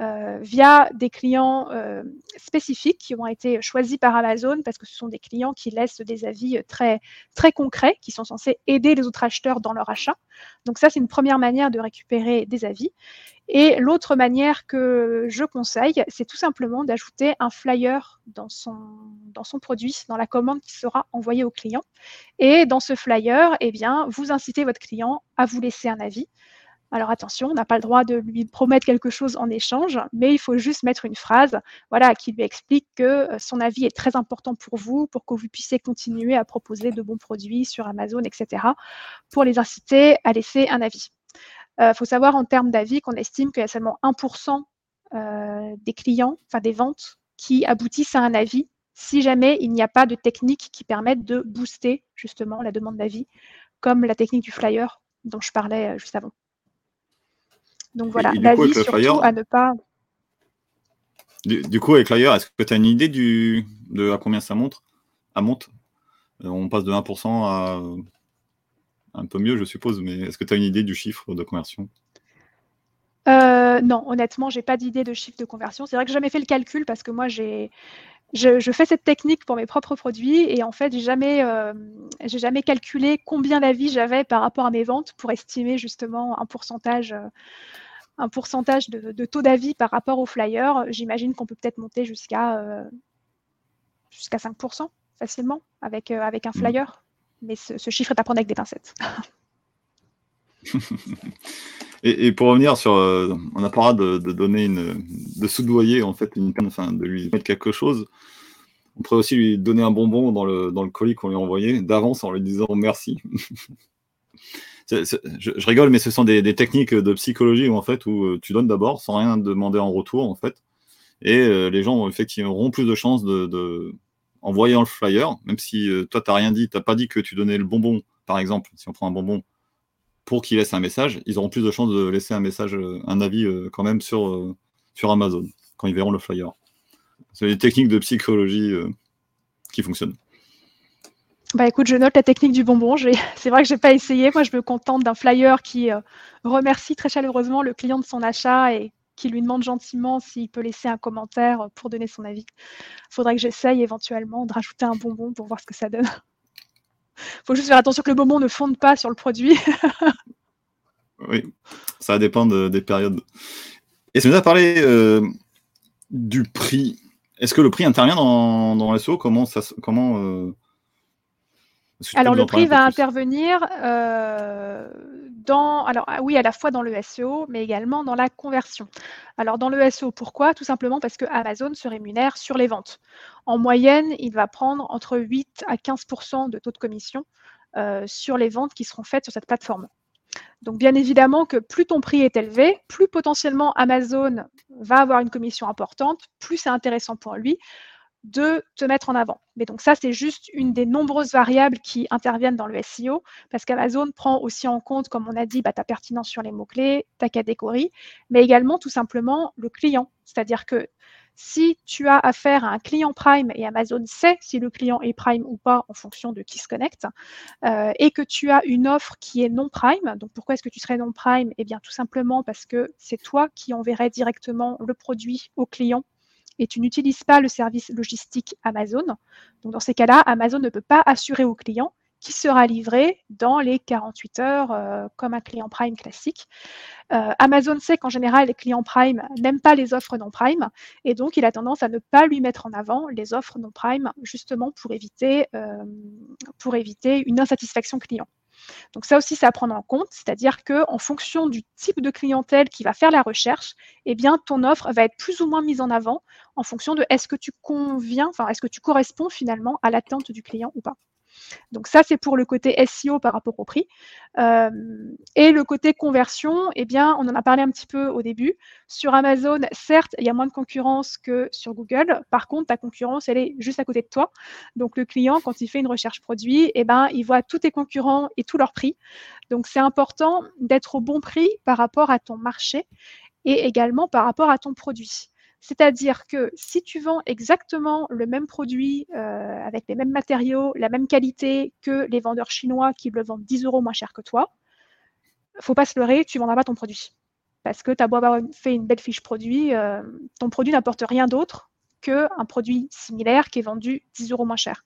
euh, via des clients euh, spécifiques qui ont été choisis par Amazon parce que ce sont des clients qui laissent des avis très, très concrets, qui sont censés aider les autres acheteurs dans leur achat. Donc ça, c'est une première manière de récupérer des avis. Et l'autre manière que je conseille, c'est tout simplement d'ajouter un flyer dans son, dans son produit, dans la commande qui sera envoyée au client. Et dans ce flyer, eh bien, vous incitez votre client à vous laisser un avis. Alors attention, on n'a pas le droit de lui promettre quelque chose en échange, mais il faut juste mettre une phrase voilà, qui lui explique que euh, son avis est très important pour vous, pour que vous puissiez continuer à proposer de bons produits sur Amazon, etc., pour les inciter à laisser un avis. Il euh, faut savoir en termes d'avis qu'on estime qu'il y a seulement 1% euh, des clients, enfin des ventes, qui aboutissent à un avis si jamais il n'y a pas de technique qui permette de booster justement la demande d'avis comme la technique du flyer dont je parlais juste avant. Donc voilà, l'avis surtout à ne pas. Du, coup, avec flyer, est-ce que tu as une idée du, de à combien ça monte, à monte? On passe de 1% à un peu mieux, je suppose, mais est-ce que tu as une idée du chiffre de conversion? Euh, non, honnêtement, j'ai pas d'idée de chiffre de conversion. C'est vrai que j'ai jamais fait le calcul parce que moi, j'ai, je, fais cette technique pour mes propres produits et en fait, j'ai jamais, euh, j'ai jamais calculé combien d'avis j'avais par rapport à mes ventes pour estimer justement un pourcentage, un pourcentage de, taux d'avis par rapport au flyer. J'imagine qu'on peut peut-être monter jusqu'à euh, jusqu'à 5% facilement avec, avec un mmh. flyer. Mais ce, ce chiffre est à prendre avec des pincettes. Et, pour revenir sur, euh, on a pas de, de, donner une, de soudoyer en fait une enfin de lui mettre quelque chose. On pourrait aussi lui donner un bonbon dans le, dans le colis qu'on lui a envoyé d'avance en lui disant merci. je, rigole, mais ce sont des, techniques de psychologie où en fait où euh, tu donnes d'abord sans rien demander en retour en fait, et euh, les gens effectivement auront plus de chances de, de en le flyer, même si toi tu n'as rien dit, tu n'as pas dit que tu donnais le bonbon, par exemple, si on prend un bonbon, pour qu'ils laissent un message, ils auront plus de chances de laisser un message, euh, un avis euh, quand même sur, euh, sur Amazon, quand ils verront le flyer. C'est des techniques de psychologie qui fonctionnent. Bah écoute, je note la technique du bonbon. C'est vrai que je n'ai pas essayé. Moi, je me contente d'un flyer qui remercie très chaleureusement le client de son achat et qui lui demande gentiment s'il peut laisser un commentaire pour donner son avis. Il faudrait que j'essaye éventuellement de rajouter un bonbon pour voir ce que ça donne. Il faut juste faire attention que le bonbon ne fonde pas sur le produit. oui, ça dépend des périodes. Et si on a parlé euh, du prix, est-ce que le prix intervient dans, dans SEO Comment ça, comment euh, Alors le prix va intervenir euh, dans, alors ah oui, à la fois dans le SEO, mais également dans la conversion. Alors dans le SEO, pourquoi? Tout simplement parce que Amazon se rémunère sur les ventes. En moyenne, il va prendre entre 8 à 15% de taux de commission euh, sur les ventes qui seront faites sur cette plateforme. Donc bien évidemment que plus ton prix est élevé, plus potentiellement Amazon va avoir une commission importante, plus c'est intéressant pour lui de te mettre en avant. Mais donc ça, c'est juste une des nombreuses variables qui interviennent dans le SEO, parce qu'Amazon prend aussi en compte, comme on a dit, bah, ta pertinence sur les mots-clés, ta catégorie, mais également tout simplement le client. C'est-à-dire que si tu as affaire à un client Prime et Amazon sait si le client est Prime ou pas en fonction de qui se connecte, euh, et que tu as une offre qui est non Prime, donc pourquoi est-ce que tu serais non Prime? Eh bien tout simplement parce que c'est toi qui enverrais directement le produit au client et tu n'utilises pas le service logistique Amazon. Dans ces cas-là, Amazon ne peut pas assurer au client qui sera livré dans les 48 heures euh, comme un client Prime classique. Euh, Amazon sait qu'en général, les clients Prime n'aiment pas les offres non Prime et donc il a tendance à ne pas lui mettre en avant les offres non Prime justement pour éviter, euh, pour éviter une insatisfaction client. Donc ça aussi, c'est à prendre en compte, c'est-à-dire que en fonction du type de clientèle qui va faire la recherche, eh bien ton offre va être plus ou moins mise en avant en fonction de est-ce que tu conviens, enfin est-ce que tu corresponds finalement à l'attente du client ou pas. Donc ça, c'est pour le côté SEO par rapport au prix. Euh, et le côté conversion, eh bien, on en a parlé un petit peu au début. Sur Amazon, certes, il y a moins de concurrence que sur Google. Par contre, ta concurrence, elle est juste à côté de toi. Donc le client, quand il fait une recherche produit, eh ben, il voit tous tes concurrents et tous leurs prix. Donc c'est important d'être au bon prix par rapport à ton marché et également par rapport à ton produit. C'est-à-dire que si tu vends exactement le même produit euh, avec les mêmes matériaux, la même qualité que les vendeurs chinois qui le vendent 10 euros moins cher que toi, faut pas se leurrer, tu ne vendras pas ton produit. Parce que tu as beau avoir fait une belle fiche produit, euh, ton produit n'apporte rien d'autre qu'un produit similaire qui est vendu 10 euros moins cher.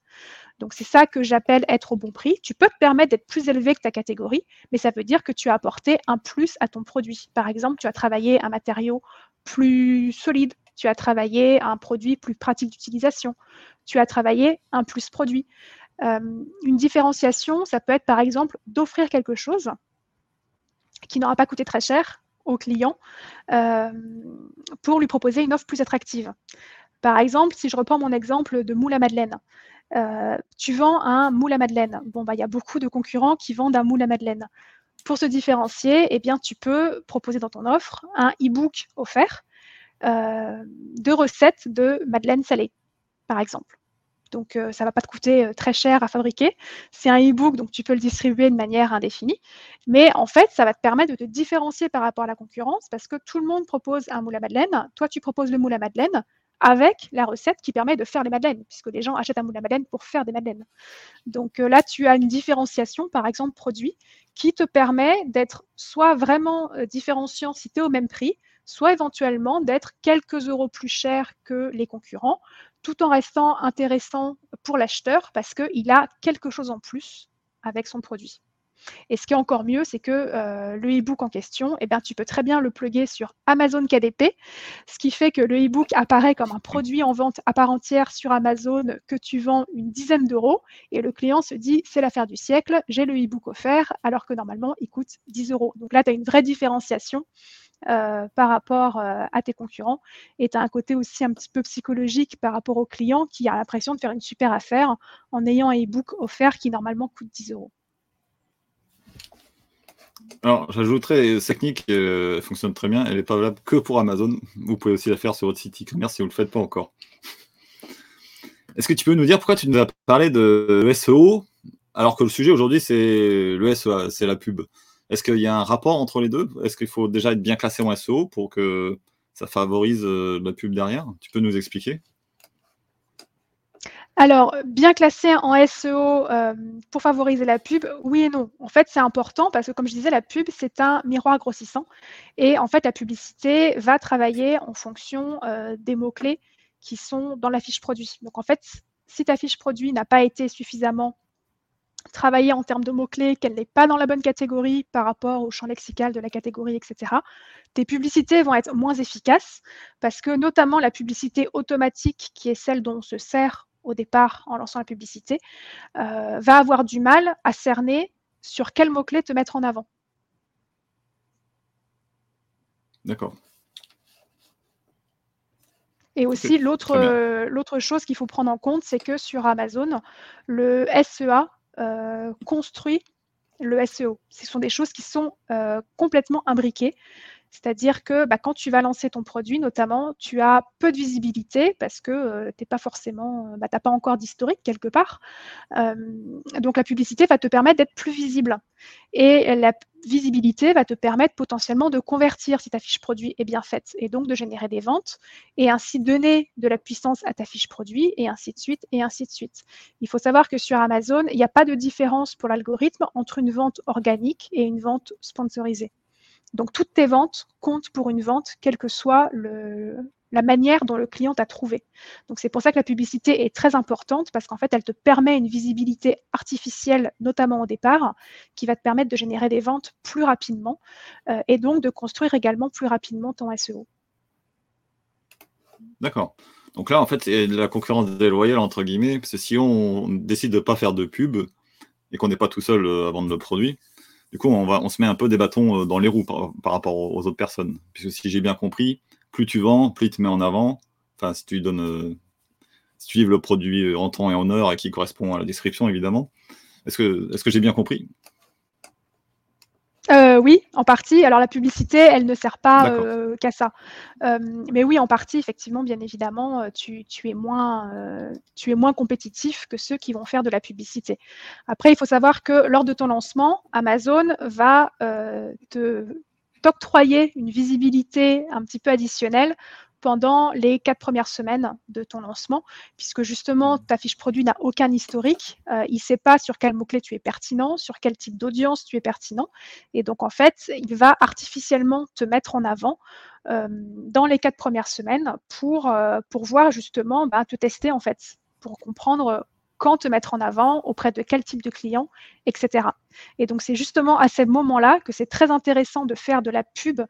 Donc c'est ça que j'appelle être au bon prix. Tu peux te permettre d'être plus élevé que ta catégorie, mais ça veut dire que tu as apporté un plus à ton produit. Par exemple, tu as travaillé un matériau plus solide, tu as travaillé un produit plus pratique d'utilisation, tu as travaillé un plus produit. Euh, une différenciation, ça peut être par exemple d'offrir quelque chose qui n'aura pas coûté très cher au client euh, pour lui proposer une offre plus attractive. Par exemple, si je reprends mon exemple de moule à madeleine, euh, tu vends un moule à madeleine. Bon, bah, il y a beaucoup de concurrents qui vendent un moule à madeleine. Pour se différencier, eh bien, tu peux proposer dans ton offre un e-book offert de recettes de madeleine salée, par exemple. donc ça ne va pas te coûter très cher à fabriquer. C'est un e-book, donc tu peux le distribuer de manière indéfinie. Mais en fait, ça va te permettre de te différencier par rapport à la concurrence parce que tout le monde propose un moule à madeleine. Toi, tu proposes le moule à madeleine avec la recette qui permet de faire les madeleines, puisque les gens achètent un moule à madeleine pour faire des madeleines. Donc là, tu as une différenciation, par exemple, produit, qui te permet d'être soit vraiment différenciant si tu es au même prix, soit éventuellement d'être quelques euros plus cher que les concurrents, tout en restant intéressant pour l'acheteur parce qu'il a quelque chose en plus avec son produit. Et ce qui est encore mieux, c'est que euh, le e-book en question, eh bien, tu peux très bien le plugger sur Amazon KDP, ce qui fait que le e-book apparaît comme un produit en vente à part entière sur Amazon que tu vends une dizaine d'euros et le client se dit c'est l'affaire du siècle, j'ai le e-book offert alors que normalement il coûte 10 euros. Donc là, tu as une vraie différenciation. Euh, par rapport euh, à tes concurrents. Et tu as un côté aussi un petit peu psychologique par rapport au client qui a l'impression de faire une super affaire en ayant un e-book offert qui normalement coûte 10 euros. Alors, j'ajouterais, cette technique euh, fonctionne très bien. Elle n'est pas valable que pour Amazon. Vous pouvez aussi la faire sur votre site e-commerce si vous ne le faites pas encore. Est-ce que tu peux nous dire pourquoi tu nous as parlé de SEO alors que le sujet aujourd'hui, c'est le SEA, c'est la pub? Est-ce qu'il y a un rapport entre les deux? Est-ce qu'il faut déjà être bien classé en SEO pour que ça favorise euh, la pub derrière? Tu peux nous expliquer? Alors, bien classé en SEO euh, pour favoriser la pub, oui et non. En fait, c'est important parce que, comme je disais, la pub, c'est un miroir grossissant. Et en fait, la publicité va travailler en fonction euh, des mots-clés qui sont dans la fiche produit. Donc, en fait, si ta fiche produit n'a pas été suffisamment travaillée en termes de mots-clés, qu'elle n'est pas dans la bonne catégorie par rapport au champ lexical de la catégorie, etc., tes publicités vont être moins efficaces parce que notamment la publicité automatique, qui est celle dont on se sert au départ en lançant la publicité, euh, va avoir du mal à cerner sur quel mot-clé te mettre en avant. D'accord. Et aussi, euh, l'autre chose qu'il faut prendre en compte, c'est que sur Amazon, le SEA euh, construit le SEO. Ce sont des choses qui sont complètement imbriquées. C'est-à-dire que bah, quand tu vas lancer ton produit, notamment, tu as peu de visibilité parce que euh, tu pas forcément, euh, bah, pas encore d'historique quelque part. Euh, donc la publicité va te permettre d'être plus visible. Et la visibilité va te permettre potentiellement de convertir si ta fiche produit est bien faite et donc de générer des ventes et ainsi donner de la puissance à ta fiche produit et ainsi de suite et ainsi de suite. Il faut savoir que sur Amazon, il n'y a pas de différence pour l'algorithme entre une vente organique et une vente sponsorisée. Donc toutes tes ventes comptent pour une vente, quelle que soit la manière dont le client t'a trouvé. Donc c'est pour ça que la publicité est très importante parce qu'en fait, elle te permet une visibilité artificielle, notamment au départ, qui va te permettre de générer des ventes plus rapidement euh, et donc de construire également plus rapidement ton SEO. D'accord. Donc là, en fait, c'est la concurrence déloyale, entre guillemets, parce que si on décide de ne pas faire de pub et qu'on n'est pas tout seul euh, à vendre le produit, du coup, on, va, on se met un peu des bâtons euh, dans les roues par, rapport aux autres personnes. Puisque si j'ai bien compris, plus tu vends, plus tu te mets en avant. Enfin, si tu donnes, euh, si tu livres le produit euh, en temps et en heure et qui correspond à la description, évidemment. Est-ce que, j'ai bien compris? Euh, oui, en partie. Alors la publicité, elle ne sert pas euh, qu'à ça. Euh, mais oui, en partie, effectivement, bien évidemment, tu, es moins, tu es moins compétitif que ceux qui vont faire de la publicité. Après, il faut savoir que lors de ton lancement, Amazon va te t'octroyer une visibilité un petit peu additionnelle pendant les quatre premières semaines de ton lancement, puisque justement, ta fiche produit n'a aucun historique. Euh, il ne sait pas sur quel mot-clé tu es pertinent, sur quel type d'audience tu es pertinent. Et donc, en fait, il va artificiellement te mettre en avant euh, dans les quatre premières semaines pour, euh, pour voir justement, bah, te tester, en fait, pour comprendre quand te mettre en avant, auprès de quel type de client, etc. Et donc, c'est justement à ce moment-là que c'est très intéressant de faire de la pub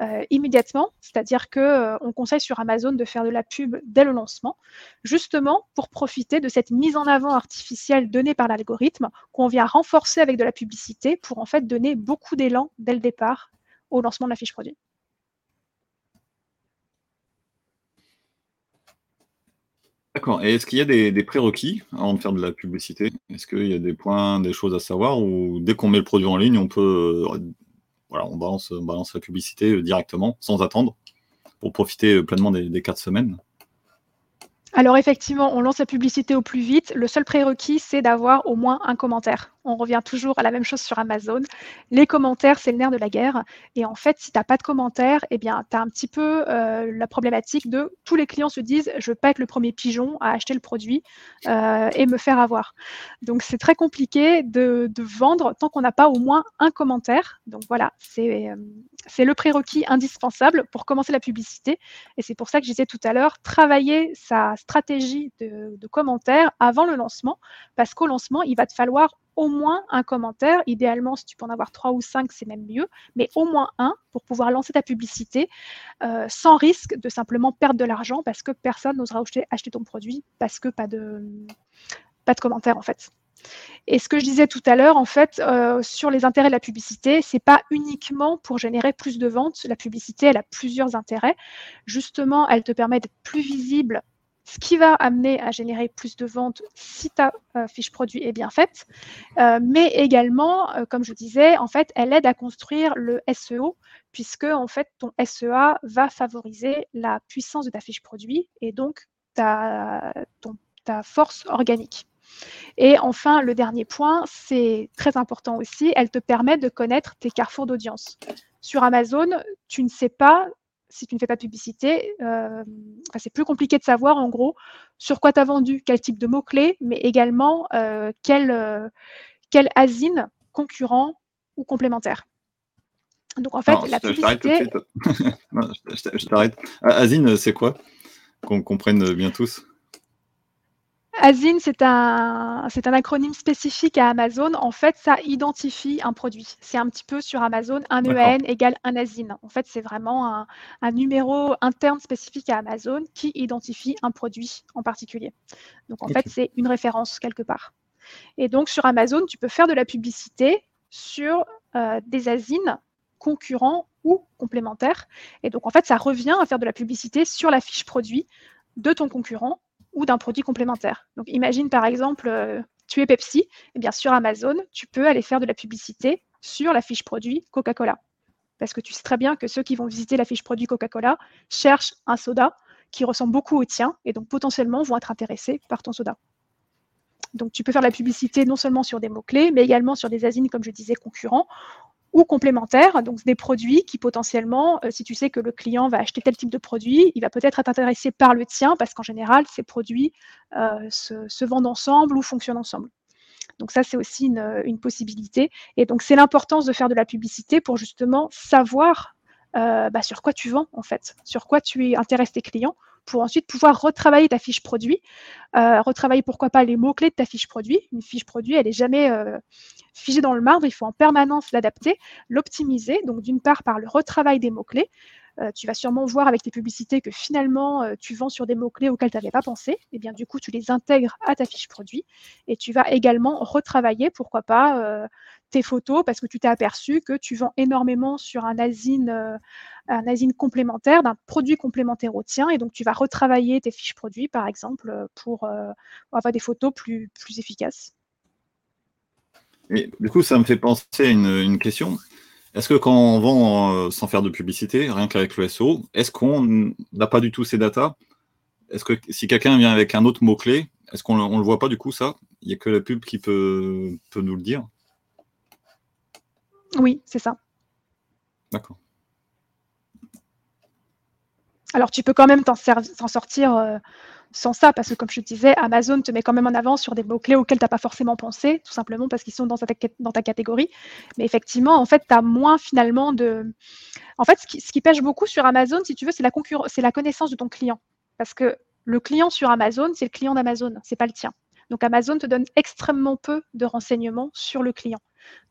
euh, immédiatement, c'est-à-dire qu'on euh, conseille sur Amazon de faire de la pub dès le lancement, justement pour profiter de cette mise en avant artificielle donnée par l'algorithme qu'on vient renforcer avec de la publicité pour en fait donner beaucoup d'élan dès le départ au lancement de la fiche produit. D'accord. Et est-ce qu'il y a des, prérequis avant de faire de la publicité? Est-ce qu'il y a des points, des choses à savoir ou dès qu'on met le produit en ligne, on peut, euh, voilà, on balance, la publicité euh, directement, sans attendre, pour profiter euh, pleinement des, quatre semaines? Alors effectivement, on lance la publicité au plus vite. Le seul prérequis, c'est d'avoir au moins un commentaire. On revient toujours à la même chose sur Amazon. Les commentaires, c'est le nerf de la guerre. Et en fait, si tu n'as pas de commentaires, eh bien, tu as un petit peu euh, la problématique de tous les clients se disent je veux pas être le premier pigeon à acheter le produit euh, et me faire avoir. Donc c'est très compliqué de, vendre tant qu'on n'a pas au moins un commentaire. Donc voilà, c'est c'est le prérequis indispensable pour commencer la publicité. Et c'est pour ça que je disais tout à l'heure, travailler sa stratégie de, commentaires avant le lancement, parce qu'au lancement, il va te falloir au moins un commentaire. Idéalement, si tu peux en avoir trois ou cinq, c'est même mieux, mais au moins un pour pouvoir lancer ta publicité euh, sans risque de simplement perdre de l'argent parce que personne n'osera acheter, ton produit parce que pas de, pas de commentaire en fait. Et ce que je disais tout à l'heure, en fait, euh, sur les intérêts de la publicité, c'est pas uniquement pour générer plus de ventes. La publicité, elle a plusieurs intérêts. Justement, elle te permet d'être plus visible, ce qui va amener à générer plus de ventes si ta euh, fiche produit est bien faite. Euh, mais également, comme je disais, en fait, elle aide à construire le SEO, puisque en fait, ton SEA va favoriser la puissance de ta fiche produit et donc ta force organique. Et enfin, le dernier point, c'est très important aussi, elle te permet de connaître tes carrefours d'audience. Sur Amazon, tu ne sais pas, si tu ne fais pas de publicité, euh, c'est plus compliqué de savoir en gros sur quoi tu as vendu, quel type de mots-clés, mais également euh, quel, euh, quel asine concurrent ou complémentaire. Donc en fait, la publicité. Je t'arrête. Asine, c'est quoi? Qu'on comprenne bien tous. ASIN, c'est un, c'est un acronyme spécifique à Amazon. En fait, ça identifie un produit. C'est un petit peu sur Amazon, un EAN égale un ASIN. En fait, c'est vraiment un, numéro interne spécifique à Amazon qui identifie un produit en particulier. Donc, en fait, c'est une référence quelque part. Et donc, sur Amazon, tu peux faire de la publicité sur euh, des ASIN concurrents ou complémentaires. Et donc, en fait, ça revient à faire de la publicité sur la fiche produit de ton concurrent ou d'un produit complémentaire. Donc imagine par exemple, euh, tu es Pepsi, et eh bien sur Amazon, tu peux aller faire de la publicité sur la fiche produit Coca-Cola. Parce que tu sais très bien que ceux qui vont visiter la fiche produit Coca-Cola cherchent un soda qui ressemble beaucoup au tien et donc potentiellement vont être intéressés par ton soda. Donc tu peux faire de la publicité non seulement sur des mots-clés, mais également sur des asines, comme je disais, concurrents, ou complémentaires, donc des produits qui potentiellement, euh, si tu sais que le client va acheter tel type de produit, il va peut-être être intéressé par le tien parce qu'en général, ces produits euh, se, vendent ensemble ou fonctionnent ensemble. Donc ça, c'est aussi une, possibilité. Et donc c'est l'importance de faire de la publicité pour justement savoir euh, bah, sur quoi tu vends en fait, sur quoi tu intéresses tes clients pour ensuite pouvoir retravailler ta fiche produit, retravailler pourquoi pas les mots-clés de ta fiche produit. Une fiche produit, elle n'est jamais figée dans le marbre, il faut en permanence l'adapter, l'optimiser, donc d'une part par le retravail des mots-clés, euh, tu vas sûrement voir avec tes publicités que finalement, euh, tu vends sur des mots-clés auxquels tu n'avais pas pensé. Et bien, du coup, tu les intègres à ta fiche produit et tu vas également retravailler, pourquoi pas, euh, tes photos parce que tu t'es aperçu que tu vends énormément sur un asine, un asine complémentaire, d'un produit complémentaire au tien. Et donc, tu vas retravailler tes fiches produits, par exemple, pour avoir des photos plus, plus efficaces. Et du coup, ça me fait penser à une question. Est-ce que quand on vend euh, sans faire de publicité, rien qu'avec le SEO, est-ce qu'on n'a pas du tout ces datas? Est-ce que si quelqu'un vient avec un autre mot-clé, est-ce qu'on ne le voit pas du coup ça? Il n'y a que la pub qui peut, peut nous le dire Oui, c'est ça. D'accord. Alors tu peux quand même t'en sortir euh, sans ça, parce que comme je te disais, Amazon te met quand même en avant sur des mots-clés auxquels tu n'as pas forcément pensé, tout simplement parce qu'ils sont dans ta, catégorie. Mais effectivement, en fait, tu as moins finalement de... En fait, ce qui, ce qui, pêche beaucoup sur Amazon, si tu veux, c'est la, c'est la connaissance de ton client. Parce que le client sur Amazon, c'est le client d'Amazon, c'est pas le tien. Donc Amazon te donne extrêmement peu de renseignements sur le client.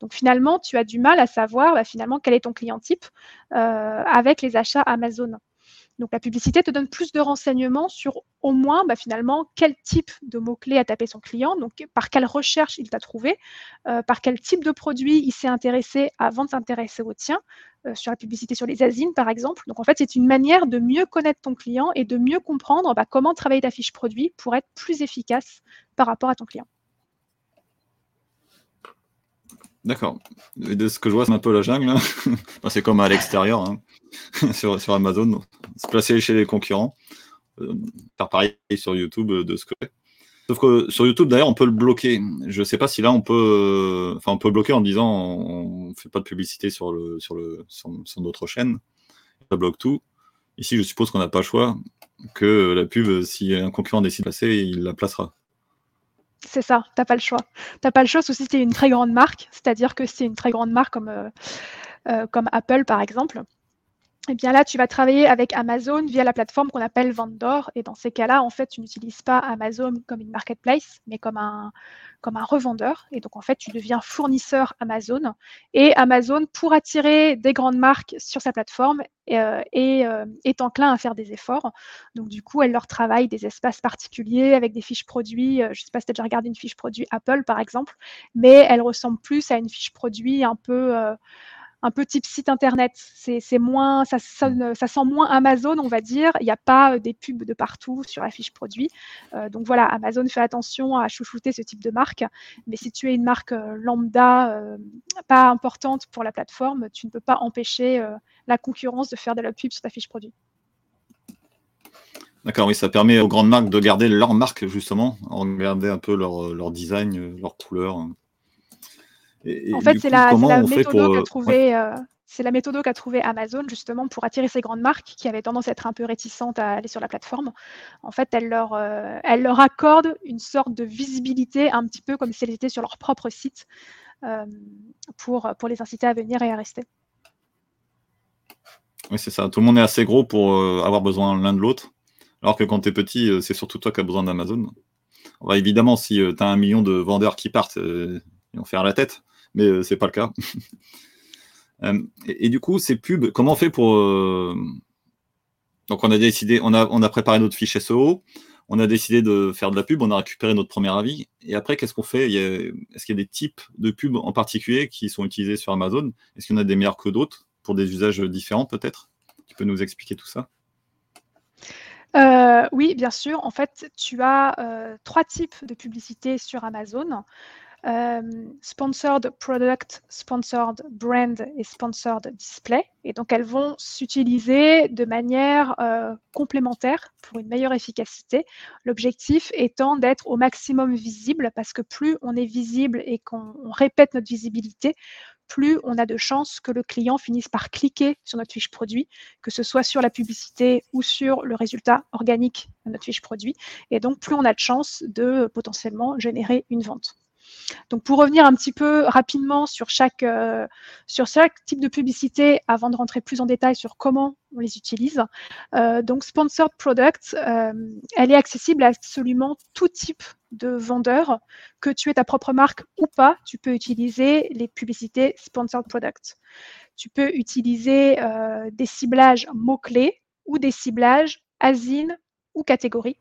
Donc finalement, tu as du mal à savoir bah, finalement quel est ton client type euh, avec les achats Amazon. Donc la publicité te donne plus de renseignements sur au moins bah, finalement quel type de mots-clés a tapé son client, donc par quelle recherche il t'a trouvé, euh, par quel type de produit il s'est intéressé avant de s'intéresser au tien, euh, sur la publicité sur les asines par exemple. Donc en fait c'est une manière de mieux connaître ton client et de mieux comprendre bah, comment travailler ta fiche produit pour être plus efficace par rapport à ton client. D'accord. De ce que je vois, c'est un peu la jungle. c'est comme à l'extérieur, hein. sur, Amazon, se placer chez les concurrents. faire pareil sur YouTube de ce que Sauf que sur YouTube, d'ailleurs, on peut le bloquer. Je ne sais pas si là, on peut, enfin, on peut bloquer en disant on ne fait pas de publicité sur, le, sur, le, sur, notre chaîne. Ça bloque tout. Ici, je suppose qu'on n'a pas le choix, que la pub, si un concurrent décide de passer, il la placera. C'est ça, tu n'as pas le choix. Tu n'as pas le choix, sauf si c'est une très grande marque, c'est-à-dire que c'est une très grande marque comme, euh, euh, Apple, par exemple eh bien là, tu vas travailler avec Amazon via la plateforme qu'on appelle Vendor. Et dans ces cas-là, en fait, tu n'utilises pas Amazon comme une marketplace, mais comme un, comme un revendeur. Et donc, en fait, tu deviens fournisseur Amazon. Et Amazon, pour attirer des grandes marques sur sa plateforme, euh, euh, est, enclin à faire des efforts. Donc, du coup, elle leur travaille des espaces particuliers avec des fiches produits. Euh, je ne sais pas si tu as déjà regardé une fiche produit Apple, par exemple, mais elle ressemble plus à une fiche produit un peu un peu type site internet. C'est moins, ça, sonne, ça sent moins Amazon, on va dire. Il n'y a pas euh, des pubs de partout sur la fiche produit. Euh, donc voilà, Amazon fait attention à chouchouter ce type de marque. Mais si tu es une marque euh, lambda, pas importante pour la plateforme, tu ne peux pas empêcher la concurrence de faire de la pub sur ta fiche produit. D'accord, oui, ça permet aux grandes marques de garder leur marque, justement, en regarder un peu leur, leur design, en fait, c'est la, méthode qu'a trouvé, euh, c'est la méthode qu'a trouvé Amazon justement pour attirer ces grandes marques qui avaient tendance à être un peu réticentes à aller sur la plateforme. En fait, elle leur, euh, elle leur accorde une sorte de visibilité, un petit peu comme si elles étaient sur leur propre site, euh, pour, pour les inciter à venir et à rester. Oui, c'est ça. Tout le monde est assez gros pour avoir besoin l'un de l'autre. Alors que quand tu es petit, c'est surtout toi qui as besoin d'Amazon. évidemment, si tu as un million de vendeurs qui partent, ils vont faire la tête mais ce euh, c'est pas le cas. Euh, et, du coup, ces pubs, comment on fait pour. Euh, donc, on a décidé, on a, on a préparé notre fiche SEO, on a décidé de faire de la pub, on a récupéré notre premier avis. Et après, qu'est-ce qu'on fait? Est-ce qu'il y a des types de pubs en particulier qui sont utilisés sur Amazon? Est-ce qu'il y en a des meilleurs que d'autres pour des usages différents peut-être? Tu peux nous expliquer tout ça? Oui, bien sûr. En fait, tu as trois types de publicités sur Amazon. Euh, sponsored product, sponsored brand et sponsored display. Et donc, elles vont s'utiliser de manière euh, complémentaire pour une meilleure efficacité. L'objectif étant d'être au maximum visible parce que plus on est visible et qu'on répète notre visibilité, plus on a de chances que le client finisse par cliquer sur notre fiche produit, que ce soit sur la publicité ou sur le résultat organique de notre fiche produit. Et donc, plus on a de chances de potentiellement générer une vente. Donc pour revenir un petit peu rapidement sur chaque, euh, sur chaque type de publicité, avant de rentrer plus en détail sur comment on les utilise, euh, donc Sponsored Product, euh, elle est accessible à absolument tout type de vendeur, que tu aies ta propre marque ou pas, tu peux utiliser les publicités Sponsored Product. Tu peux utiliser des ciblages mots-clés ou des ciblages asines ou catégories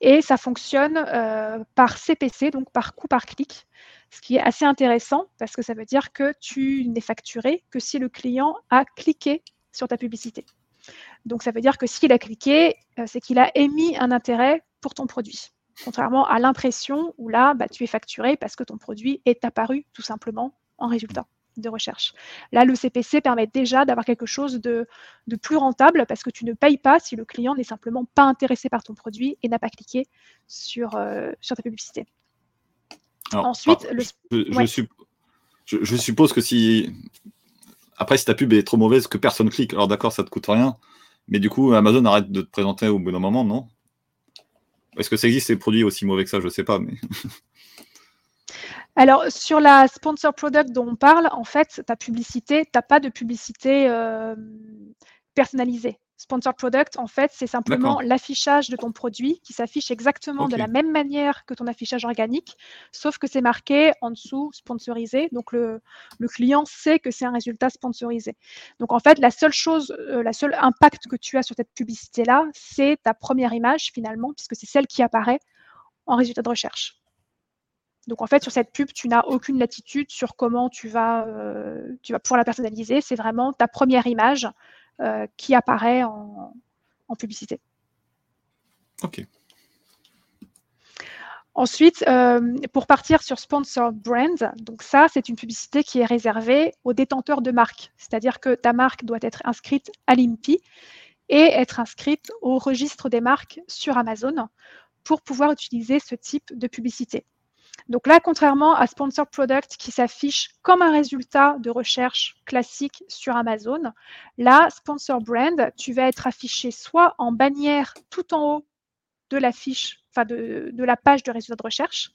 et ça fonctionne euh, par CPC, donc par coût par clic, ce qui est assez intéressant parce que ça veut dire que tu n'es facturé que si le client a cliqué sur ta publicité. Donc ça veut dire que s'il a cliqué, euh, c'est qu'il a émis un intérêt pour ton produit. Contrairement à l'impression où là, bah, tu es facturé parce que ton produit est apparu tout simplement en résultat de recherche. Là, le CPC permet déjà d'avoir quelque chose de, plus rentable parce que tu ne payes pas si le client n'est simplement pas intéressé par ton produit et n'a pas cliqué sur, euh, sur ta publicité. Ensuite, je, suppose que si. Après, si ta pub est trop mauvaise que personne clique, alors d'accord, ça te coûte rien. Mais du coup, Amazon arrête de te présenter au bout d'un moment, non? Est-ce que ça existe des produits aussi mauvais que ça? Je ne sais pas. Mais... Alors, sur la sponsor product dont on parle, en fait, ta publicité, tu n'as pas de publicité euh, personnalisée. Sponsor product, en fait, c'est simplement l'affichage de ton produit qui s'affiche exactement de la même manière que ton affichage organique, sauf que c'est marqué en dessous sponsorisé. Donc, le, client sait que c'est un résultat sponsorisé. Donc, en fait, la seule chose, euh, la seule impact que tu as sur cette publicité-là, c'est ta première image finalement, puisque c'est celle qui apparaît en résultat de recherche. Donc en fait, sur cette pub, tu n'as aucune latitude sur comment tu vas, euh, tu vas pouvoir la personnaliser. C'est vraiment ta première image euh, qui apparaît en, publicité. OK. Ensuite, euh, pour partir sur Sponsor Brand, donc ça, c'est une publicité qui est réservée aux détenteurs de marque. C'est-à-dire que ta marque doit être inscrite à l'INPI et être inscrite au registre des marques sur Amazon pour pouvoir utiliser ce type de publicité. Donc là, contrairement à Sponsor Product qui s'affiche comme un résultat de recherche classique sur Amazon, là, Sponsor Brand, tu vas être affiché soit en bannière tout en haut de la enfin de, la page de résultat de recherche.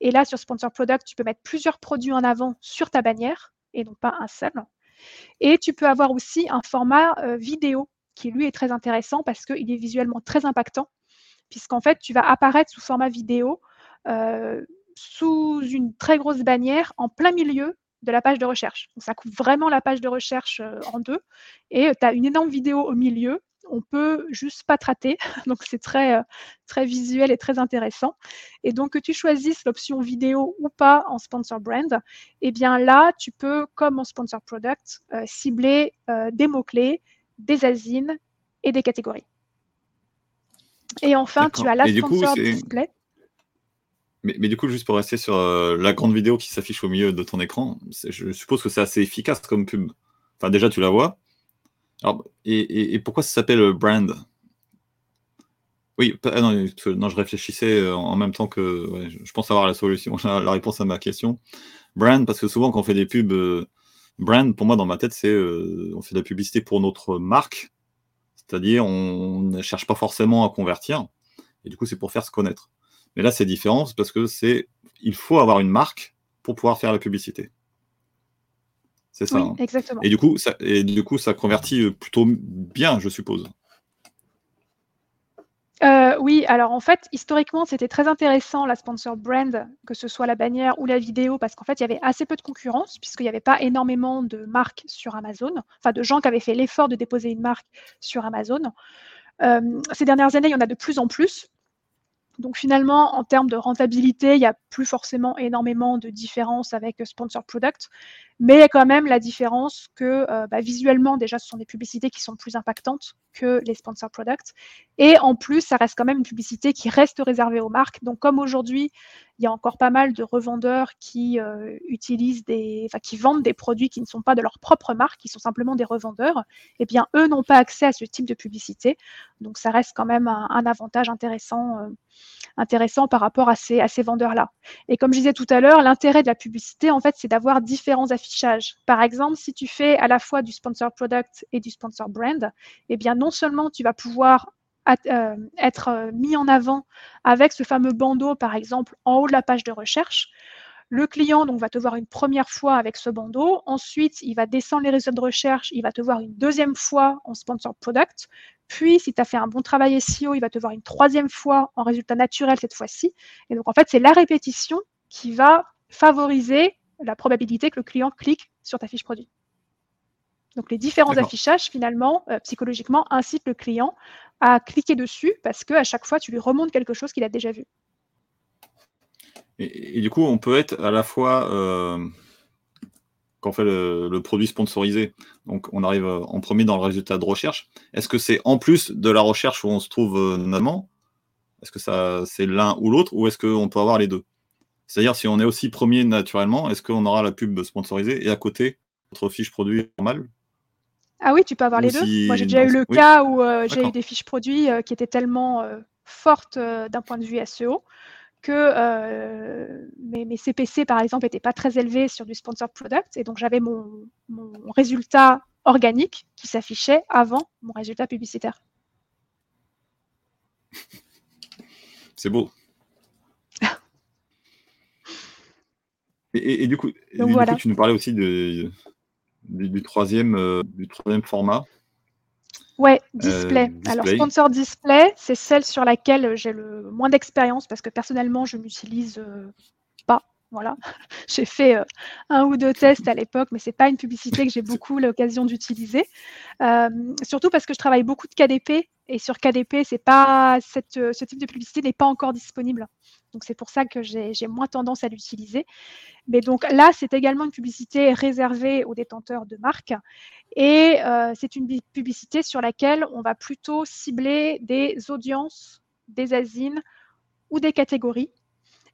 Et là, sur Sponsor Product, tu peux mettre plusieurs produits en avant sur ta bannière et non pas un seul. Et tu peux avoir aussi un format euh, vidéo qui lui est très intéressant parce qu'il est visuellement très impactant, puisqu'en fait, tu vas apparaître sous format vidéo euh, sous une très grosse bannière en plein milieu de la page de recherche. Donc, ça coupe vraiment la page de recherche euh, en deux et tu as une énorme vidéo au milieu. On peut juste pas te rater. Donc, c'est très, euh, très visuel et très intéressant. Et donc, que tu choisisses l'option vidéo ou pas en sponsor brand, eh bien là, tu peux, comme en sponsor product, euh, cibler des mots-clés, des asines et des catégories. Et enfin, tu as la sponsor display. Mais, du coup, juste pour rester sur euh, la grande vidéo qui s'affiche au milieu de ton écran, je suppose que c'est assez efficace comme pub. Enfin, déjà, tu la vois. et, pourquoi ça s'appelle euh, brand? Oui, ah non, je réfléchissais euh, en même temps que je pense avoir la solution, la réponse à ma question. Brand, parce que souvent, quand on fait des pubs, brand, pour moi, dans ma tête, c'est on fait de la publicité pour notre marque. C'est-à-dire, on ne cherche pas forcément à convertir. Et du coup, c'est pour faire se connaître. Mais là, c'est différent parce que c'est, il faut avoir une marque pour pouvoir faire la publicité. C'est ça. Oui, hein. exactement. Et du coup, ça, et du coup, ça convertit euh, plutôt bien, je suppose. Euh, oui, alors en fait, historiquement, c'était très intéressant la sponsor brand, que ce soit la bannière ou la vidéo, parce qu'en fait, il y avait assez peu de concurrence, puisqu'il n'y avait pas énormément de marques sur Amazon, enfin de gens qui avaient fait l'effort de déposer une marque sur Amazon. Euh, ces dernières années, il y en a de plus en plus. Donc finalement, en termes de rentabilité, il n'y a plus forcément énormément de différence avec Sponsor Product, mais il y a quand même la différence que euh, bah, visuellement, déjà, ce sont des publicités qui sont plus impactantes que les Sponsor Products. Et en plus, ça reste quand même une publicité qui reste réservée aux marques. Donc comme aujourd'hui, il y a encore pas mal de revendeurs qui euh, utilisent des, qui vendent des produits qui ne sont pas de leur propre marque, qui sont simplement des revendeurs, eh bien, eux n'ont pas accès à ce type de publicité. Donc ça reste quand même un, avantage intéressant. Euh, intéressant par rapport à ces, à ces vendeurs-là. Et comme je disais tout à l'heure, l'intérêt de la publicité, en fait, c'est d'avoir différents affichages. Par exemple, si tu fais à la fois du sponsor product et du sponsor brand, eh bien, non seulement tu vas pouvoir être euh, mis en avant avec ce fameux bandeau, par exemple, en haut de la page de recherche, le client donc, va te voir une première fois avec ce bandeau. Ensuite, il va descendre les résultats de recherche. Il va te voir une deuxième fois en sponsor product. Puis, si tu as fait un bon travail SEO, il va te voir une troisième fois en résultat naturel cette fois-ci. Et donc, en fait, c'est la répétition qui va favoriser la probabilité que le client clique sur ta fiche produit. Donc, les différents affichages, finalement, euh, psychologiquement, incitent le client à cliquer dessus parce qu'à chaque fois, tu lui remontes quelque chose qu'il a déjà vu. Et, du coup, on peut être à la fois, euh, quand on fait le, produit sponsorisé, donc on arrive euh, en premier dans le résultat de recherche. Est-ce que c'est en plus de la recherche où on se trouve euh, normalement Est-ce que ça c'est l'un ou l'autre Ou est-ce qu'on peut avoir les deux? C'est-à-dire, si on est aussi premier naturellement, est-ce qu'on aura la pub sponsorisée et à côté, notre fiche produit normale? Ah oui, tu peux avoir les deux. Moi, j'ai déjà eu le cas où j'ai eu des fiches produits qui étaient tellement fortes d'un point de vue SEO que euh, mes, CPC, par exemple, n'étaient pas très élevés sur du sponsor product. Et donc, j'avais mon, résultat organique qui s'affichait avant mon résultat publicitaire. C'est beau. et, du, coup, tu nous parlais aussi du, troisième, euh, du troisième format. Ouais, display. Euh, Alors, sponsor display, c'est celle sur laquelle j'ai le moins d'expérience parce que personnellement, je n'utilise euh, pas. Voilà, j'ai fait euh, un ou deux tests à l'époque, mais c'est pas une publicité que j'ai beaucoup l'occasion d'utiliser. surtout parce que je travaille beaucoup de KDP et sur KDP, cette, ce type de publicité n'est pas encore disponible. Donc c'est pour ça que j'ai moins tendance à l'utiliser. Mais donc là, c'est également une publicité réservée aux détenteurs de marques. Et euh, c'est une publicité sur laquelle on va plutôt cibler des audiences, des asines ou des catégories.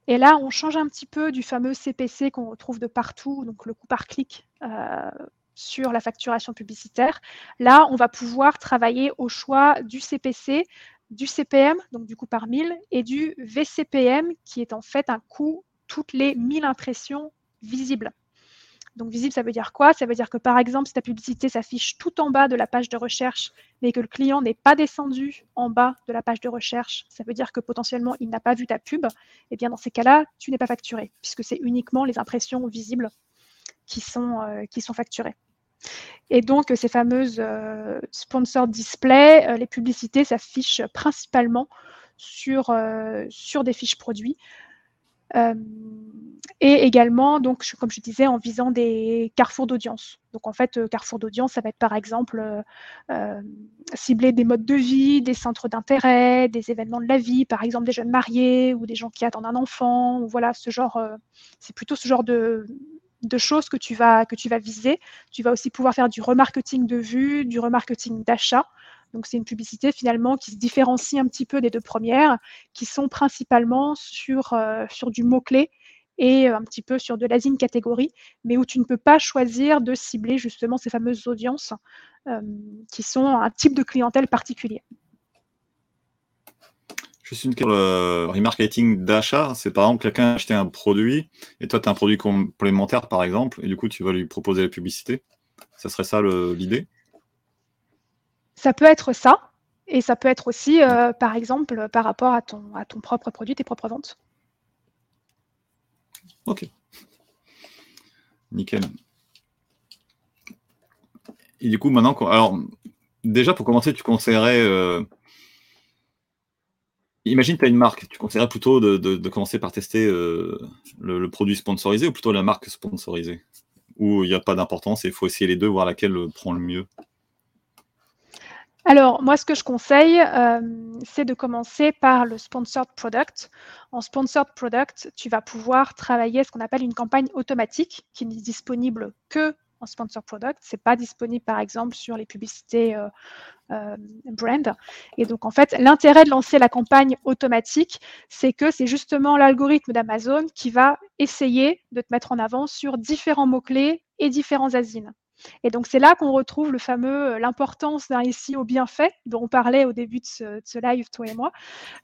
Et là, on change un petit peu du fameux CPC qu'on retrouve de partout, donc le coût par clic, euh, sur la facturation publicitaire. Là, on va pouvoir travailler au choix du CPC, du CPM, donc du coût par 1000, et du VCPM, qui est en fait un coût toutes les 1000 impressions visibles. Donc visible, ça veut dire quoi? Ça veut dire que par exemple, si ta publicité s'affiche tout en bas de la page de recherche, mais que le client n'est pas descendu en bas de la page de recherche, ça veut dire que potentiellement il n'a pas vu ta pub. Et eh bien dans ces cas-là, tu n'es pas facturé, puisque c'est uniquement les impressions visibles qui sont, euh, qui sont facturées. Et donc ces fameuses euh, sponsor display, euh, les publicités s'affichent principalement sur, sur des fiches produits. Euh, et également, donc, comme je disais, en visant des carrefours d'audience. Donc, en fait, euh, carrefour d'audience, ça va être par exemple euh, cibler des modes de vie, des centres d'intérêt, des événements de la vie, par exemple des jeunes mariés ou des gens qui attendent un enfant. Ou voilà, ce genre, c'est plutôt ce genre de, de choses que tu, vas, que tu vas viser. Tu vas aussi pouvoir faire du remarketing de vue, du remarketing d'achat. Donc c'est une publicité finalement qui se différencie un petit peu des deux premières, qui sont principalement sur, euh, du mot-clé et un petit peu sur de l'asine catégorie, mais où tu ne peux pas choisir de cibler justement ces fameuses audiences euh, qui sont un type de clientèle particulier. Juste une question, le remarketing d'achat, c'est par exemple quelqu'un a acheté un produit et toi tu as un produit complémentaire par exemple, et du coup tu vas lui proposer la publicité. Ça serait ça l'idée? Ça peut être ça, et ça peut être aussi, euh, par exemple, par rapport à ton, à ton propre produit, tes propres ventes. Ok. Nickel. Et du coup, maintenant, alors, déjà pour commencer, tu conseillerais. Euh, imagine, tu as une marque, tu conseillerais plutôt de, commencer par tester euh, le, produit sponsorisé ou plutôt la marque sponsorisée? Ou il n'y a pas d'importance et il faut essayer les deux, voir laquelle prend le mieux. Alors, moi, ce que je conseille, euh, c'est de commencer par le sponsored product. En sponsored product, tu vas pouvoir travailler ce qu'on appelle une campagne automatique qui n'est disponible que en sponsored product. Ce n'est pas disponible, par exemple, sur les publicités euh, euh, brand. Et donc, en fait, l'intérêt de lancer la campagne automatique, c'est que c'est justement l'algorithme d'Amazon qui va essayer de te mettre en avant sur différents mots-clés et différents asines. Et donc, c'est là qu'on retrouve le fameux, euh, l'importance d'un SEO bien fait, dont on parlait au début de ce, live, toi et moi.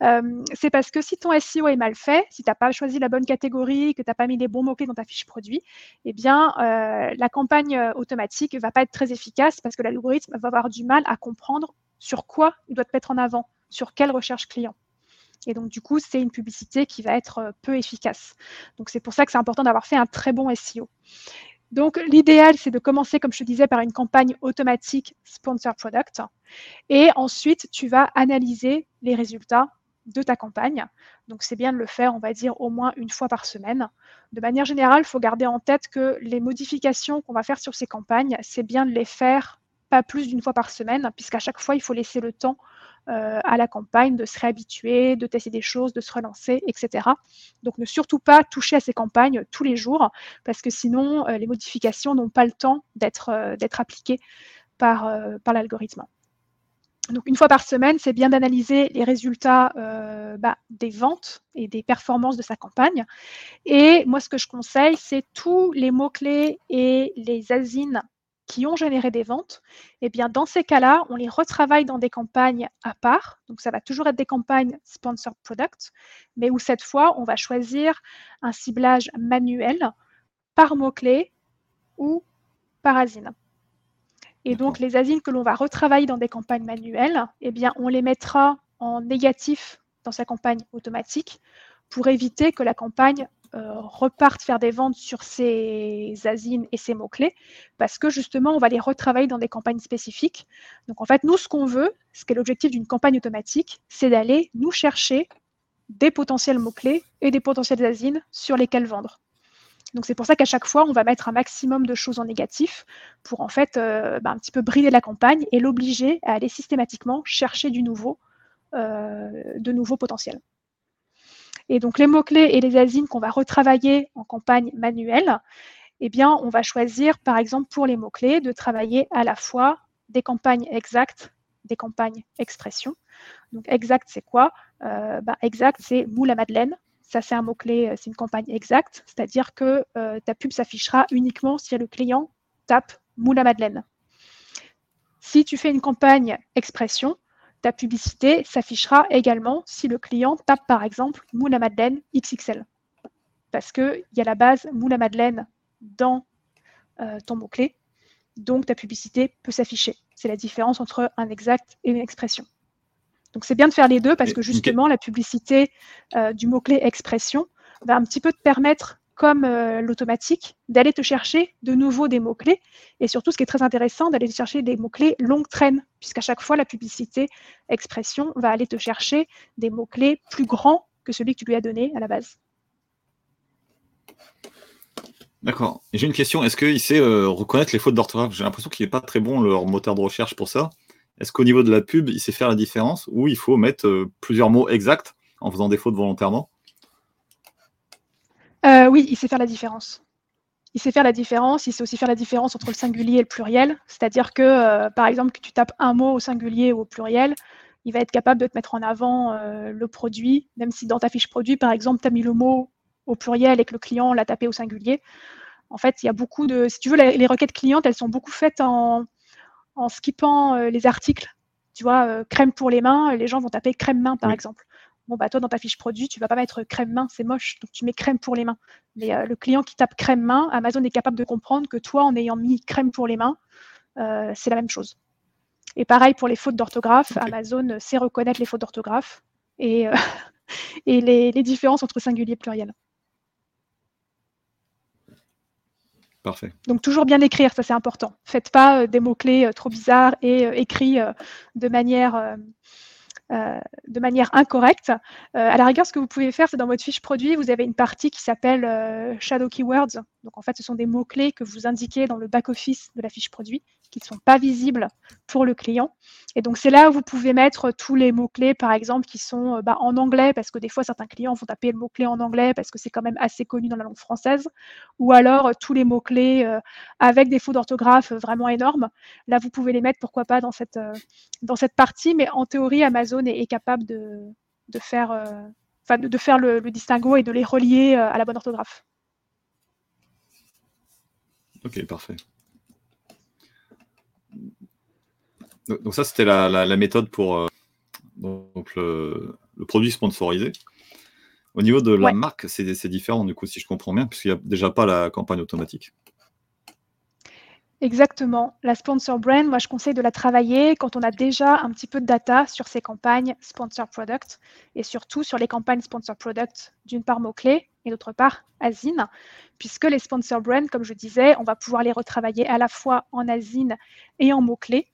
Euh, c'est parce que si ton SEO est mal fait, si tu n'as pas choisi la bonne catégorie, que tu n'as pas mis les bons mots-clés dans ta fiche produit, eh bien, euh, la campagne automatique ne va pas être très efficace parce que l'algorithme va avoir du mal à comprendre sur quoi il doit te mettre en avant, sur quelle recherche client. Et donc, du coup, c'est une publicité qui va être peu efficace. Donc, c'est pour ça que c'est important d'avoir fait un très bon SEO. Donc, l'idéal, c'est de commencer, comme je te disais, par une campagne automatique Sponsor Product. Et ensuite, tu vas analyser les résultats de ta campagne. Donc, c'est bien de le faire, on va dire, au moins une fois par semaine. De manière générale, il faut garder en tête que les modifications qu'on va faire sur ces campagnes, c'est bien de les faire pas plus d'une fois par semaine, puisqu'à chaque fois, il faut laisser le temps euh, à la campagne, de se réhabituer, de tester des choses, de se relancer, etc. Donc ne surtout pas toucher à ces campagnes tous les jours, parce que sinon, euh, les modifications n'ont pas le temps d'être euh, appliquées par, l'algorithme. Donc une fois par semaine, c'est bien d'analyser les résultats bah, des ventes et des performances de sa campagne. Et moi, ce que je conseille, c'est tous les mots-clés et les asines qui ont généré des ventes, eh bien, dans ces cas-là, on les retravaille dans des campagnes à part. Donc, ça va toujours être des campagnes sponsored product, mais où cette fois, on va choisir un ciblage manuel par mot-clé ou par asine. Et donc, les asines que l'on va retravailler dans des campagnes manuelles, eh bien, on les mettra en négatif dans sa campagne automatique pour éviter que la campagne euh, repartent faire des ventes sur ces asines et ces mots-clés, parce que justement, on va les retravailler dans des campagnes spécifiques. Donc en fait, nous, ce qu'on veut, ce qui est l'objectif d'une campagne automatique, c'est d'aller nous chercher des potentiels mots-clés et des potentiels asines sur lesquels vendre. Donc c'est pour ça qu'à chaque fois, on va mettre un maximum de choses en négatif pour en fait euh, bah, un petit peu brider la campagne et l'obliger à aller systématiquement chercher du nouveau, euh, de nouveaux potentiels. Et donc les mots-clés et les asines qu'on va retravailler en campagne manuelle, eh bien, on va choisir, par exemple, pour les mots-clés, de travailler à la fois des campagnes exactes, des campagnes expression. Donc exact, c'est quoi? Euh, bah, Exact, c'est moule à madeleine. Ça, c'est un mot-clé, euh, c'est une campagne exacte, c'est-à-dire que euh, ta pub s'affichera uniquement si le client tape moule à madeleine. Si tu fais une campagne expression, ta publicité s'affichera également si le client tape par exemple moule à madeleine XXL. Parce qu'il y a la base moule à madeleine dans euh, ton mot-clé, donc ta publicité peut s'afficher. C'est la différence entre un exact et une expression. Donc c'est bien de faire les deux parce que justement la publicité euh, du mot-clé expression va un petit peu te permettre comme euh, l'automatique, d'aller te chercher de nouveau des mots-clés. Et surtout, ce qui est très intéressant, d'aller chercher des mots-clés longue traîne, puisqu'à chaque fois, la publicité expression va aller te chercher des mots-clés plus grands que celui que tu lui as donné à la base. D'accord. J'ai une question. Est-ce qu'il sait euh, reconnaître les fautes d'orthographe? J'ai l'impression qu'il n'est pas très bon, leur moteur de recherche pour ça. Est-ce qu'au niveau de la pub, il sait faire la différence ou il faut mettre euh, plusieurs mots exacts en faisant des fautes volontairement? Euh, oui, il sait faire la différence. Il sait faire la différence, il sait aussi faire la différence entre le singulier et le pluriel. C'est-à-dire que, euh, par exemple, que tu tapes un mot au singulier ou au pluriel, il va être capable de te mettre en avant euh, le produit, même si dans ta fiche produit, par exemple, tu as mis le mot au pluriel et que le client l'a tapé au singulier. En fait, il y a beaucoup de. Si tu veux, les, requêtes clientes, elles sont beaucoup faites en, en skippant les articles. Tu vois, crème pour les mains, les gens vont taper crème main, par exemple. Bon, bah, toi, dans ta fiche produit, tu vas pas mettre crème main, c'est moche, donc tu mets crème pour les mains. Mais euh, le client qui tape crème main, Amazon est capable de comprendre que toi, en ayant mis crème pour les mains, euh, c'est la même chose. Et pareil pour les fautes d'orthographe, Amazon sait reconnaître les fautes d'orthographe et, euh, et les, différences entre singulier et pluriel. Parfait. Donc toujours bien écrire, ça c'est important. Faites pas des mots-clés trop bizarres et écrits de manière euh, de manière incorrecte. Euh, à la rigueur, ce que vous pouvez faire, c'est dans votre fiche produit, vous avez une partie qui s'appelle euh, Shadow Keywords. Donc en fait, ce sont des mots-clés que vous indiquez dans le back-office de la fiche produit qui ne sont pas visibles pour le client. Et donc, c'est là où vous pouvez mettre tous les mots-clés, par exemple, qui sont bah, en anglais, parce que des fois, certains clients vont taper le mot-clé en anglais parce que c'est quand même assez connu dans la langue française, ou alors tous les mots-clés avec des fautes d'orthographe vraiment énormes. Là, vous pouvez les mettre, pourquoi pas, dans cette, dans cette partie, mais en théorie, Amazon est, capable de, faire, de, faire le distinguo et de les relier à la bonne orthographe. Ok, parfait. Donc ça, c'était la, méthode pour euh, le, produit sponsorisé. Au niveau de la marque, c'est différent, du coup, si je comprends bien, puisqu'il n'y a déjà pas la campagne automatique. Exactement. La sponsor brand, moi, je conseille de la travailler quand on a déjà un petit peu de data sur ces campagnes sponsor product et surtout sur les campagnes sponsor product, d'une part mots-clés et d'autre part Asine, puisque les sponsor brands, comme je disais, on va pouvoir les retravailler à la fois en Asine et en mots-clés.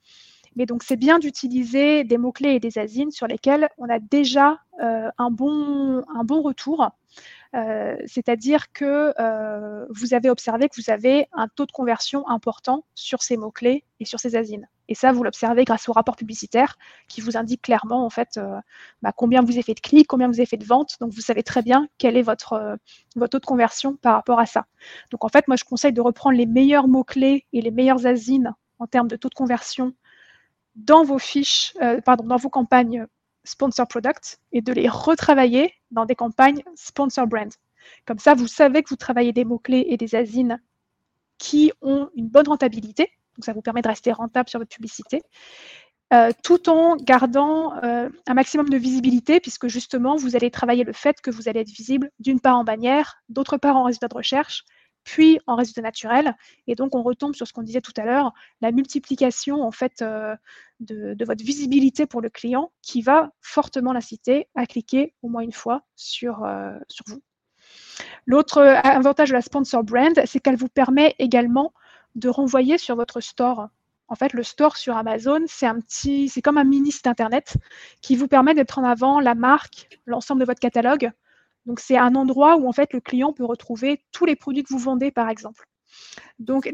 Mais donc, c'est bien d'utiliser des mots-clés et des asines sur lesquels on a déjà euh, un, bon, un bon retour. Euh, c'est-à-dire que euh, vous avez observé que vous avez un taux de conversion important sur ces mots-clés et sur ces asines. Et ça, vous l'observez grâce au rapport publicitaire qui vous indique clairement en fait bah, combien vous avez fait de clics, combien vous avez fait de ventes. Donc vous savez très bien quel est votre, votre taux de conversion par rapport à ça. Donc en fait, moi je conseille de reprendre les meilleurs mots-clés et les meilleures asines en termes de taux de conversion dans vos fiches, euh, pardon, dans vos campagnes sponsor product et de les retravailler dans des campagnes sponsor brand. Comme ça, vous savez que vous travaillez des mots-clés et des asines qui ont une bonne rentabilité. Donc, ça vous permet de rester rentable sur votre publicité, euh, tout en gardant euh, un maximum de visibilité, puisque justement, vous allez travailler le fait que vous allez être visible d'une part en bannière, d'autre part en résultat de recherche, puis en résultat naturel. Et donc, on retombe sur ce qu'on disait tout à l'heure, la multiplication en fait euh, de, votre visibilité pour le client qui va fortement l'inciter à cliquer au moins une fois sur, euh, vous. L'autre avantage de la sponsor brand, c'est qu'elle vous permet également de renvoyer sur votre store. En fait, le store sur Amazon, c'est c'est comme un mini site internet qui vous permet d'être en avant la marque, l'ensemble de votre catalogue, donc, c'est un endroit où en fait le client peut retrouver tous les produits que vous vendez, par exemple. Donc,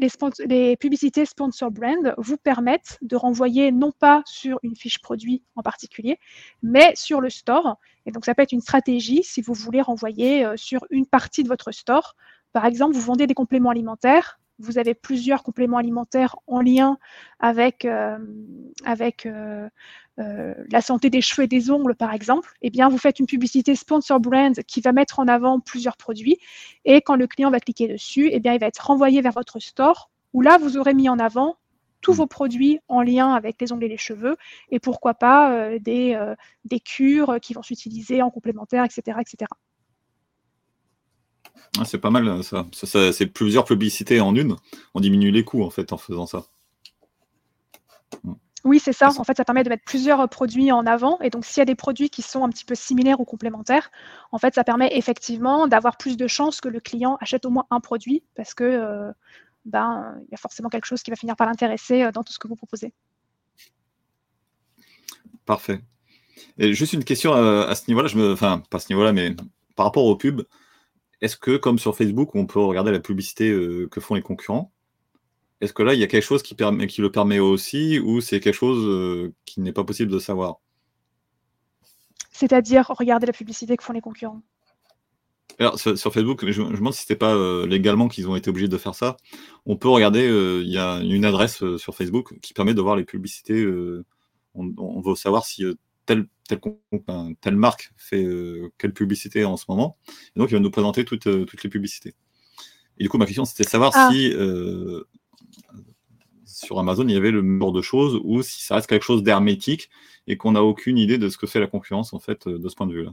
les, publicités sponsor brand vous permettent de renvoyer non pas sur une fiche produit en particulier, mais sur le store. Et donc, ça peut être une stratégie si vous voulez renvoyer euh, sur une partie de votre store. Par exemple, vous vendez des compléments alimentaires vous avez plusieurs compléments alimentaires en lien avec, euh, avec euh, euh, la santé des cheveux et des ongles, par exemple, eh bien, vous faites une publicité sponsor brand qui va mettre en avant plusieurs produits. Et quand le client va cliquer dessus, eh bien, il va être renvoyé vers votre store où là, vous aurez mis en avant tous Mm. vos produits en lien avec les ongles et les cheveux, et pourquoi pas euh, des, euh, des cures qui vont s'utiliser en complémentaire, etc. etc. Ah, c'est pas mal ça. Ça, ça- C'est plusieurs publicités en une. On diminue les coûts en fait en faisant ça. Oui, c'est ça. En fait, ça permet de mettre plusieurs euh, produits en avant. Et donc, s'il y a des produits qui sont un petit peu similaires ou complémentaires, en fait, ça permet effectivement d'avoir plus de chances que le client achète au moins un produit parce que euh, ben, il y a forcément quelque chose qui va finir par l'intéresser euh, dans tout ce que vous proposez. Parfait. Et juste une question à ce niveau-là, je me... enfin pas à ce niveau-là, mais par rapport aux pubs, est-ce que comme sur Facebook, on peut regarder la publicité euh, que font les concurrents? Est-ce que là, il y a quelque chose qui, permet, qui le permet aussi, ou c'est quelque chose euh, qui n'est pas possible de savoir? C'est-à-dire regarder la publicité que font les concurrents. Alors, sur, sur Facebook, je, je me demande si c'était pas euh, légalement qu'ils ont été obligés de faire ça. On peut regarder, euh, il y a une adresse sur Facebook qui permet de voir les publicités. on, on veut savoir si telle, marque fait quelle publicité en ce moment. Et donc, il va nous présenter toutes, toutes les publicités. Et du coup, ma question, c'était de savoir Ah. si sur Amazon, il y avait le même genre de choses ou si ça reste quelque chose d'hermétique et qu'on n'a aucune idée de ce que fait la concurrence, en fait, euh, de ce point de vue-là.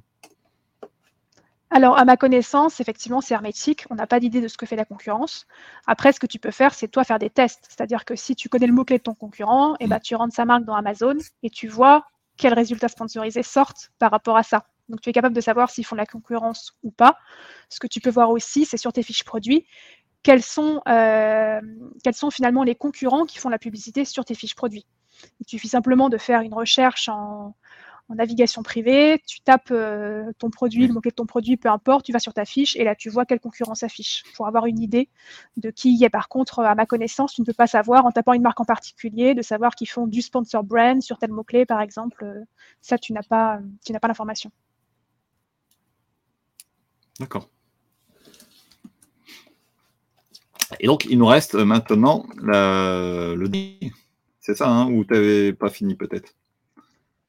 Alors, à ma connaissance, effectivement, c'est hermétique. On n'a pas d'idée de ce que fait la concurrence. Après, ce que tu peux faire, c'est toi faire des tests. C'est-à-dire que si tu connais le mot-clé de ton concurrent, eh ben, tu rentres sa marque dans Amazon et tu vois quels résultats sponsorisés sortent par rapport à ça. Donc, tu es capable de savoir s'ils font de la concurrence ou pas. Ce que tu peux voir aussi, c'est sur tes fiches produits, quels sont, euh, quels sont finalement les concurrents qui font la publicité sur tes fiches produits. Il suffit simplement de faire une recherche en, en navigation privée, tu tapes euh, ton produit, le mot-clé de ton produit, peu importe, tu vas sur ta fiche et là tu vois quelle concurrence s'affiche pour avoir une idée de qui y est. Par contre, à ma connaissance, tu ne peux pas savoir en tapant une marque en particulier, de savoir qu'ils font du sponsor brand sur tel mot-clé, par exemple. Euh, Ça, tu n'as pas, tu n'as pas l'information. D'accord. Et donc, il nous reste maintenant la- le display. C'est ça, hein, ou tu n'avais pas fini peut-être?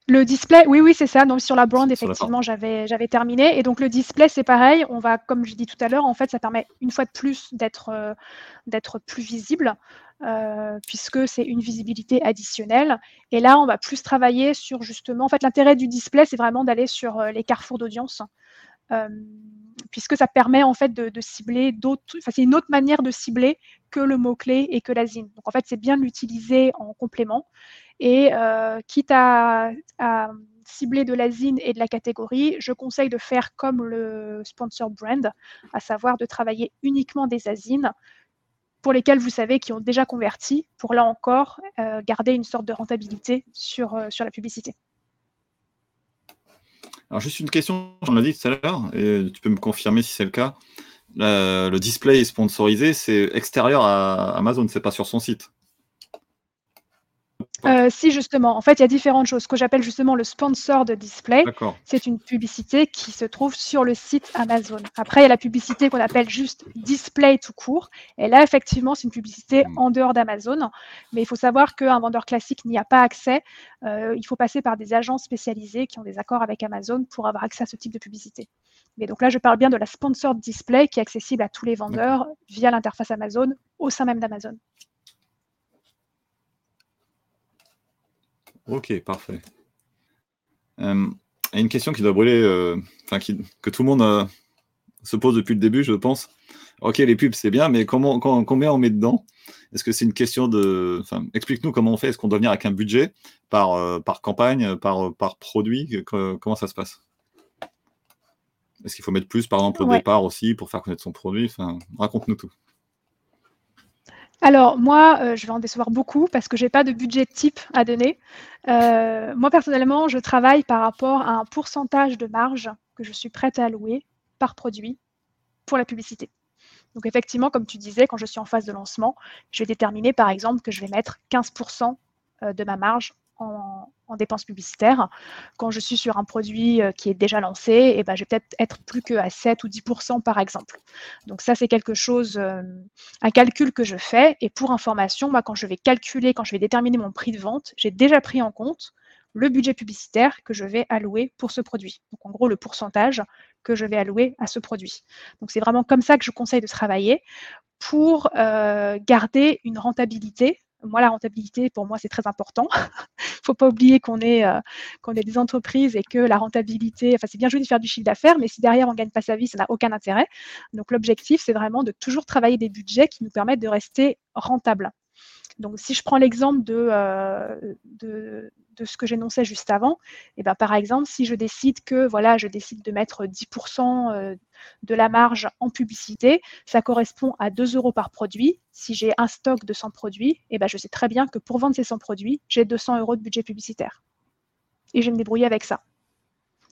Le display, oui, oui, c'est ça. Donc sur la brand, effectivement, j'avais, terminé. Et donc le display, c'est pareil. On va, comme je dis tout à l'heure, en fait, ça permet une fois de plus d'être, euh, plus visible, euh, puisque c'est une visibilité additionnelle. Et là, on va plus travailler sur justement. En fait, l'intérêt du display, c'est vraiment d'aller sur euh, les carrefours d'audience. Euh, puisque ça permet en fait de, cibler d'autres, enfin c'est une autre manière de cibler que le mot-clé et que la zine. Donc en fait c'est bien de l'utiliser en complément et euh, quitte à, cibler de la zine et de la catégorie, je conseille de faire comme le sponsor brand, à savoir de travailler uniquement des azines pour lesquels vous savez qui ont déjà converti, pour là encore euh, garder une sorte de rentabilité sur, sur la publicité. Alors, juste une question, j'en ai dit tout à l'heure, et tu peux me confirmer si c'est le cas. Le display sponsorisé, c'est extérieur à Amazon, c'est pas sur son site. Euh, si justement, en fait, il y a différentes choses. Ce que j'appelle justement le sponsor de display, c'est une publicité qui se trouve sur le site Amazon. Après, il y a la publicité qu'on appelle juste display tout court. Et là, effectivement, c'est une publicité Mm. en dehors d'Amazon. Mais il faut savoir qu'un vendeur classique n'y a pas accès. Euh, il faut passer par des agences spécialisées qui ont des accords avec Amazon pour avoir accès à ce type de publicité. Mais donc là, je parle bien de la sponsor display qui est accessible à tous les vendeurs via l'interface Amazon au sein même d'Amazon. Ok, parfait. Euh, et une question qui doit brûler, euh, enfin que tout le monde euh, se pose depuis le début, je pense. Ok, les pubs c'est bien, mais comment, quand- combien on met dedans? Est-ce que c'est une question de, enfin, explique-nous comment on fait. Est-ce qu'on doit venir avec un budget par euh, par campagne, par par produit? Que- Comment ça se passe? Est-ce qu'il faut mettre plus, par exemple, au Ouais. départ aussi pour faire connaître son produit? Enfin, raconte-nous tout. Alors moi, euh, je vais en décevoir beaucoup parce que j'ai pas de budget type à donner. Euh, moi personnellement, je travaille par rapport à un pourcentage de marge que je suis prête à allouer par produit pour la publicité. Donc effectivement, comme tu disais, quand je suis en phase de lancement, je vais déterminer par exemple que je vais mettre 15% euh, de ma marge en, en dépenses publicitaires. Quand je suis sur un produit euh, qui est déjà lancé, eh ben, je vais peut-être être plus que à 7 ou 10% par exemple. Donc ça, c'est quelque chose, euh, un calcul que je fais. Et pour information, moi, quand je vais calculer, quand je vais déterminer mon prix de vente, j'ai déjà pris en compte le budget publicitaire que je vais allouer pour ce produit. Donc en gros, le pourcentage que je vais allouer à ce produit. Donc c'est vraiment comme ça que je conseille de travailler pour euh, garder une rentabilité. Moi, la rentabilité, pour moi, c'est très important. Il faut pas oublier qu'on est, euh, qu'on est des entreprises et que la rentabilité, enfin, c'est bien joué de faire du chiffre d'affaires, mais si derrière on ne gagne pas sa vie, ça n'a aucun intérêt. Donc, l'objectif, c'est vraiment de toujours travailler des budgets qui nous permettent de rester rentables. Donc, si je prends l'exemple de, euh, ce que j'énonçais juste avant, eh ben, par exemple, si je décide que voilà, je décide de mettre 10% euh, de la marge en publicité, ça correspond à 2 euros par produit. Si j'ai un stock de 100 produits, eh ben, je sais très bien que pour vendre ces 100 produits, j'ai 200 euros de budget publicitaire. Et je vais me débrouiller avec ça.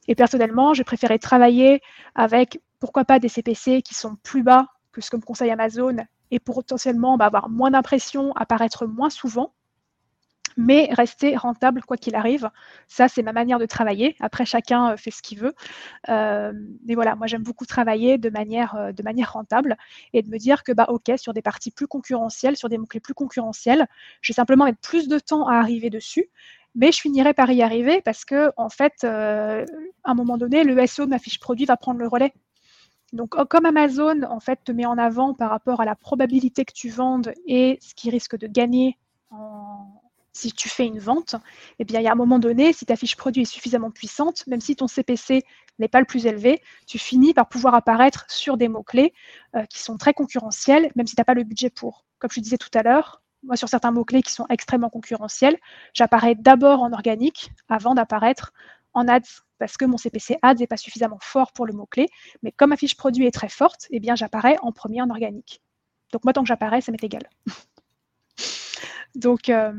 Et personnellement, j'ai préféré travailler avec, pourquoi pas, des CPC qui sont plus bas que ce que me conseille Amazon et potentiellement bah, avoir moins d'impression, apparaître moins souvent, mais rester rentable quoi qu'il arrive. Ça, c'est ma manière de travailler. Après, chacun euh, fait ce qu'il veut. Euh, mais voilà, moi, j'aime beaucoup travailler de manière, euh, de manière rentable et de me dire que, bah, OK, sur des parties plus concurrentielles, sur des mots-clés plus concurrentiels, je vais simplement mettre plus de temps à arriver dessus. Mais je finirai par y arriver parce que, en fait, à un moment donné, le SEO de ma fiche produit va prendre le relais. Donc, comme Amazon, en fait, te met en avant par rapport à la probabilité que tu vendes et ce qui risque de gagner si tu fais une vente, eh bien, il y a un moment donné, si ta fiche produit est suffisamment puissante, même si ton CPC n'est pas le plus élevé, tu finis par pouvoir apparaître sur des mots-clés euh, qui sont très concurrentiels, même si tu n'as pas le budget pour. Comme je disais tout à l'heure, moi, sur certains mots-clés qui sont extrêmement concurrentiels, j'apparais d'abord en organique avant d'apparaître en ads parce que mon CPC ads n'est pas suffisamment fort pour le mot-clé. Mais comme ma fiche produit est très forte, eh bien, j'apparais en premier en organique. Donc moi, tant que j'apparais, ça m'est égal. donc, euh,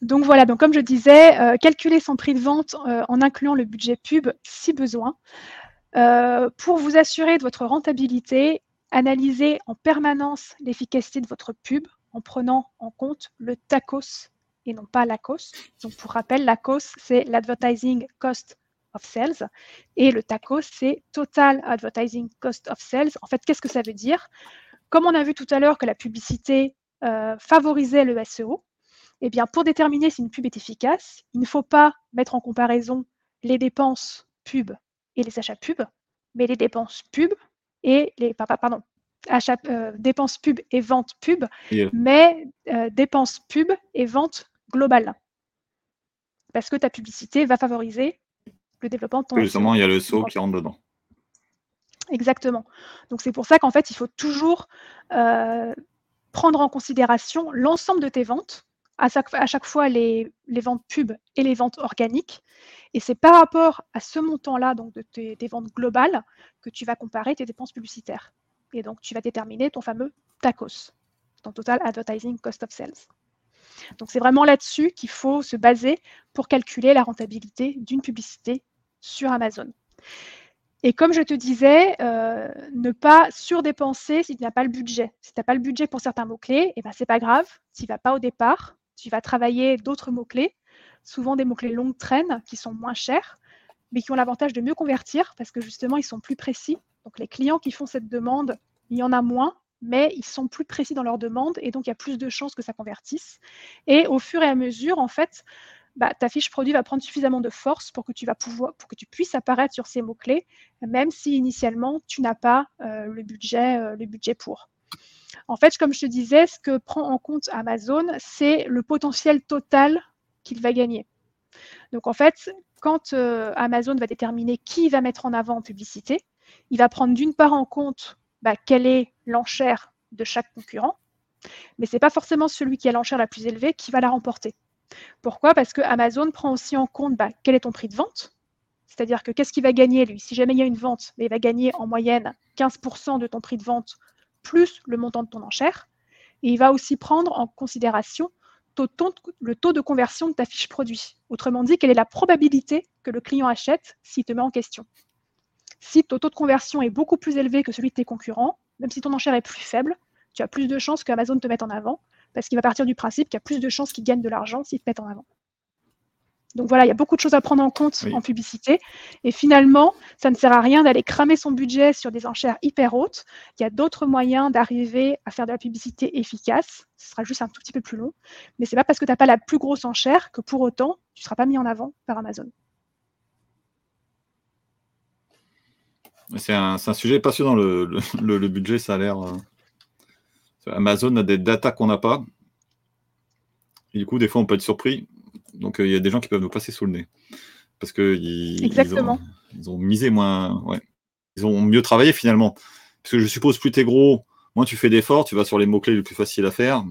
donc voilà, donc comme je disais, euh, calculer son prix de vente euh, en incluant le budget pub si besoin. pour vous assurer de votre rentabilité, analysez en permanence l'efficacité de votre pub en prenant en compte le TACOS et non pas la cost. Donc, pour rappel, la cost, c'est l'Advertising Cost of Sales et le TACOS, c'est Total Advertising Cost of Sales. En fait, qu'est-ce que ça veut dire? Comme on a vu tout à l'heure que la publicité euh, favorisait le SEO, eh bien, pour déterminer si une pub est efficace, il ne faut pas mettre en comparaison les dépenses pub et les achats pub, mais les dépenses pub et les, pardon, euh, dépenses pub et vente pub, mais euh, dépenses pub et vente globale. Parce que ta publicité va favoriser le développement de ton Justement, il y a le saut qui rentre dedans. Exactement. Donc c'est pour ça qu'en fait, il faut toujours euh, prendre en considération l'ensemble de tes ventes, à chaque, fois les, ventes pub et les ventes organiques. Et c'est par rapport à ce montant-là, donc de tes, ventes globales, que tu vas comparer tes dépenses publicitaires. Et donc tu vas déterminer ton fameux TACOS, ton Total Advertising Cost of Sales. Donc c'est vraiment là-dessus qu'il faut se baser pour calculer la rentabilité d'une publicité sur Amazon. Et comme je te disais, euh, ne pas surdépenser si tu n'as pas le budget. Si tu n'as pas le budget pour certains mots-clés, eh ben, ce n'est pas grave, tu ne vas pas au départ, tu vas travailler d'autres mots-clés, souvent des mots-clés longue traîne qui sont moins chers, mais qui ont l'avantage de mieux convertir parce que justement, ils sont plus précis. Donc les clients qui font cette demande, il y en a moins, mais ils sont plus précis dans leur demande et donc il y a plus de chances que ça convertisse. Et au fur et à mesure, en fait, bah, ta fiche produit va prendre suffisamment de force pour que tu vas pouvoir, pour que tu puisses apparaître sur ces mots clés, même si initialement tu n'as pas euh, le budget, euh, le budget pour. En fait, comme je te disais, ce que prend en compte Amazon, c'est le potentiel total qu'il va gagner. Donc en fait, quand euh, Amazon va déterminer qui va mettre en avant en publicité, il va prendre d'une part en compte bah, quelle est l'enchère de chaque concurrent, mais ce n'est pas forcément celui qui a l'enchère la plus élevée qui va la remporter. Pourquoi? Parce que Amazon prend aussi en compte bah, quel est ton prix de vente, c'est-à-dire que qu'est-ce qu'il va gagner lui? Si jamais il y a une vente, mais il va gagner en moyenne 15% de ton prix de vente plus le montant de ton enchère. Et il va aussi prendre en considération le taux de conversion de ta fiche produit. Autrement dit, quelle est la probabilité que le client achète s'il te met en question? Si ton taux de conversion est beaucoup plus élevé que celui de tes concurrents, même si ton enchère est plus faible, tu as plus de chances qu'Amazon te mette en avant, parce qu'il va partir du principe qu'il y a plus de chances qu'il gagne de l'argent s'il te met en avant. Donc voilà, il y a beaucoup de choses à prendre en compte en publicité. Et finalement, ça ne sert à rien d'aller cramer son budget sur des enchères hyper hautes. Il y a d'autres moyens d'arriver à faire de la publicité efficace. Ce sera juste un tout petit peu plus long. Mais ce n'est pas parce que tu n'as pas la plus grosse enchère que pour autant, tu ne seras pas mis en avant par Amazon. C'est un, sujet passionnant, le, le, budget, ça a l'air. Amazon a des datas qu'on n'a pas. Et du coup, des fois, on peut être surpris. Donc, il y a des gens qui peuvent nous passer sous le nez. Parce qu'ils Exactement. Ils ont, misé moins. Ouais. Ils ont mieux travaillé finalement. Parce que je suppose, plus tu es gros, moins tu fais d'efforts, tu vas sur les mots-clés les plus faciles à faire.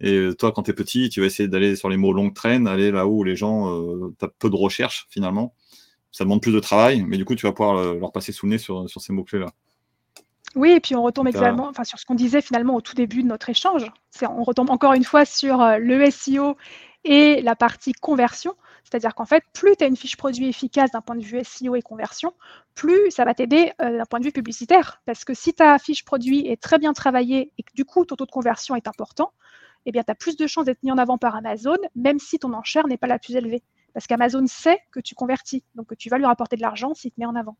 Et toi, quand tu es petit, tu vas essayer d'aller sur les mots longue traîne, aller là où les gens, euh, tu as peu de recherche finalement. Ça demande plus de travail, mais du coup, tu vas pouvoir euh, leur passer sous le nez sur, ces mots-clés-là. Oui, et puis on retombe également enfin, sur ce qu'on disait finalement au tout début de notre échange. On retombe encore une fois sur euh, le SEO et la partie conversion. C'est-à-dire qu'en fait, plus tu as une fiche produit efficace d'un point de vue SEO et conversion, plus ça va t'aider d'un point de vue publicitaire. Parce que si ta fiche produit est très bien travaillée et que du coup ton taux de conversion est important, eh bien, tu as plus de chances d'être mis en avant par Amazon, même si ton enchère n'est pas la plus élevée. Parce qu'Amazon sait que tu convertis, donc que tu vas lui rapporter de l'argent s'il te met en avant.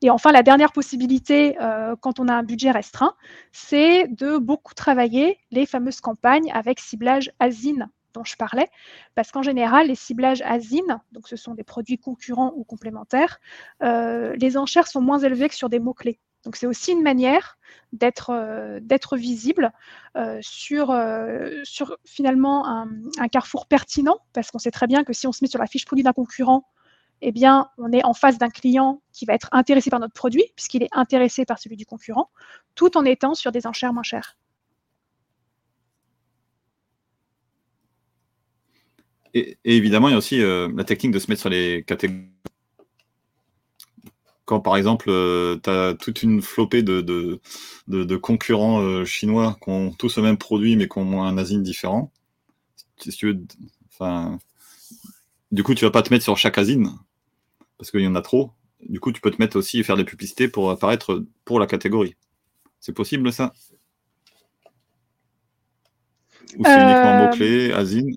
Et enfin, la dernière possibilité, euh, quand on a un budget restreint, c'est de beaucoup travailler les fameuses campagnes avec ciblage ASIN dont je parlais, parce qu'en général, les ciblages ASIN, donc ce sont des produits concurrents ou complémentaires, euh, les enchères sont moins élevées que sur des mots-clés. Donc c'est aussi une manière d'être euh, visible euh, sur, euh, sur finalement un, carrefour pertinent, parce qu'on sait très bien que si on se met sur la fiche produit d'un concurrent, eh bien, on est en face d'un client qui va être intéressé par notre produit, puisqu'il est intéressé par celui du concurrent, tout en étant sur des enchères moins chères. Et, et évidemment, il y a aussi la technique de se mettre sur les catégories quand par exemple euh, tu as toute une flopée de, de, concurrents euh, chinois qui ont tous le même produit mais qui ont un asine différent, si tu veux, enfin, du coup tu vas pas te mettre sur chaque asine parce qu'il y en a trop. Du coup tu peux te mettre aussi et faire des publicités pour apparaître pour la catégorie. C'est possible ça? Ou c'est uniquement euh, mots-clés, asine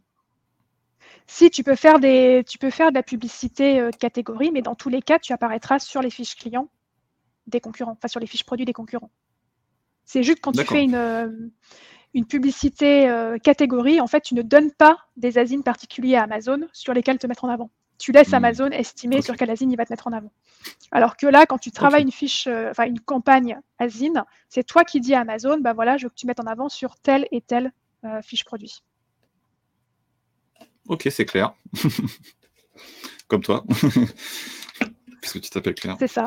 si tu peux faire des, tu peux faire de la publicité euh, catégorie, mais dans tous les cas, tu apparaîtras sur les fiches clients des concurrents, enfin sur les fiches produits des concurrents. C'est juste quand tu fais une, euh, une publicité euh, catégorie, en fait, tu ne donnes pas des asines particuliers à Amazon sur lesquels te mettre en avant. Tu laisses hmm. Amazon estimer sur quelle asine il va te mettre en avant. Alors que là, quand tu travailles une fiche, enfin une campagne asine, c'est toi qui dis à Amazon, bah voilà, je veux que tu mettes en avant sur telle et telle fiche produit. Ok, c'est clair. Comme toi. Puisque tu t'appelles Claire. C'est ça.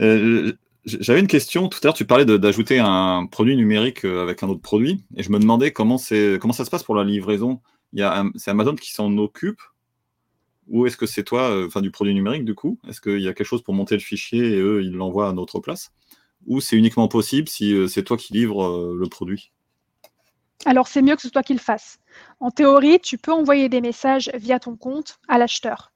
Euh, j'avais une question. Tout à l'heure, tu parlais d'ajouter un produit numérique euh, avec un autre produit. Et je me demandais comment, comment ça se passe pour la livraison. C'est Amazon qui s'en occupe? Ou est-ce que c'est toi, euh, enfin du produit numérique du coup? Est-ce qu'il y a quelque chose pour monter le fichier et eux, ils l'envoient à notre place? Ou c'est uniquement possible si c'est toi qui livres le produit? Alors c'est mieux que ce soit toi qui le fasse. En théorie, tu peux envoyer des messages via ton compte à l'acheteur.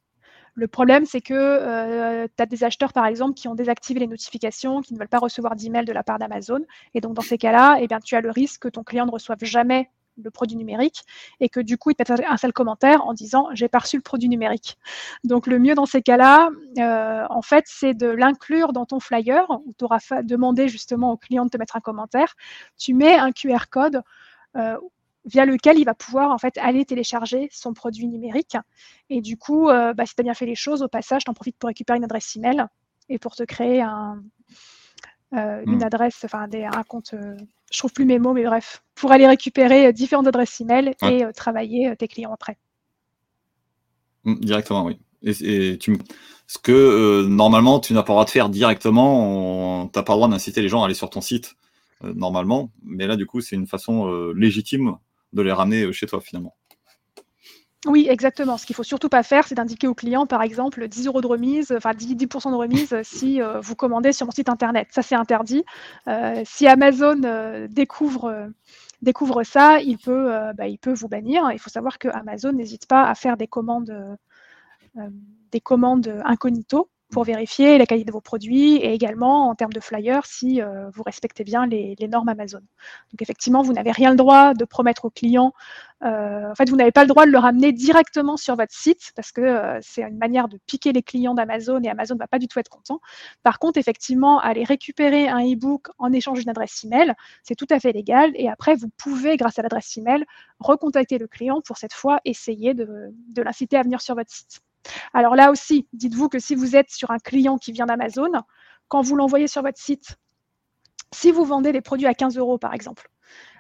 Le problème, c'est que euh, tu as des acheteurs, par exemple, qui ont désactivé les notifications, qui ne veulent pas recevoir d'email de la part d'Amazon. Et donc, dans ces cas-là, eh tu as le risque que ton client ne reçoive jamais le produit numérique et que du coup, il te mette un seul commentaire en disant j'ai pas reçu le produit numérique. Donc, le mieux dans ces cas-là, euh, en fait, c'est de l'inclure dans ton flyer où tu auras demandé justement au client de te mettre un commentaire. Tu mets un QR code euh, via lequel il va pouvoir en fait aller télécharger son produit numérique. Et du coup, euh, bah, si tu as bien fait les choses, au passage, tu en profites pour récupérer une adresse email et pour te créer un, euh, une hmm. adresse, enfin un compte, je trouve plus mes mots, mais bref, pour aller récupérer différentes adresses email et travailler tes clients après. Hmm, directement, oui. Et, tu, ce que normalement tu n'as pas le droit de faire directement, tu n'as pas le droit d'inciter les gens à aller sur ton site euh, normalement. Mais là, du coup, c'est une façon euh, légitime de les ramener euh, chez toi finalement. Oui, exactement. Ce qu'il faut surtout pas faire, c'est d'indiquer au client, par exemple, 10 euros de remise, enfin 10%, de remise si vous commandez sur mon site internet. Ça, c'est interdit. si Amazon découvre, découvre ça, il peut, bah, il peut vous bannir. Il faut savoir que Amazon n'hésite pas à faire des commandes, des commandes incognito pour vérifier la qualité de vos produits et également en termes de flyers si euh, vous respectez bien les, normes Amazon. Donc effectivement, vous n'avez rien le droit de promettre aux clients. Euh, en fait, vous n'avez pas le droit de le ramener directement sur votre site parce que euh, c'est une manière de piquer les clients d'Amazon et Amazon ne va pas du tout être content. Par contre, effectivement, aller récupérer un e-book en échange d'une adresse email, c'est tout à fait légal. Et après, vous pouvez, grâce à l'adresse email, recontacter le client pour cette fois essayer de, de l'inciter à venir sur votre site. Alors là aussi, dites-vous que si vous êtes sur un client qui vient d'Amazon, quand vous l'envoyez sur votre site, si vous vendez des produits à 15 euros par exemple,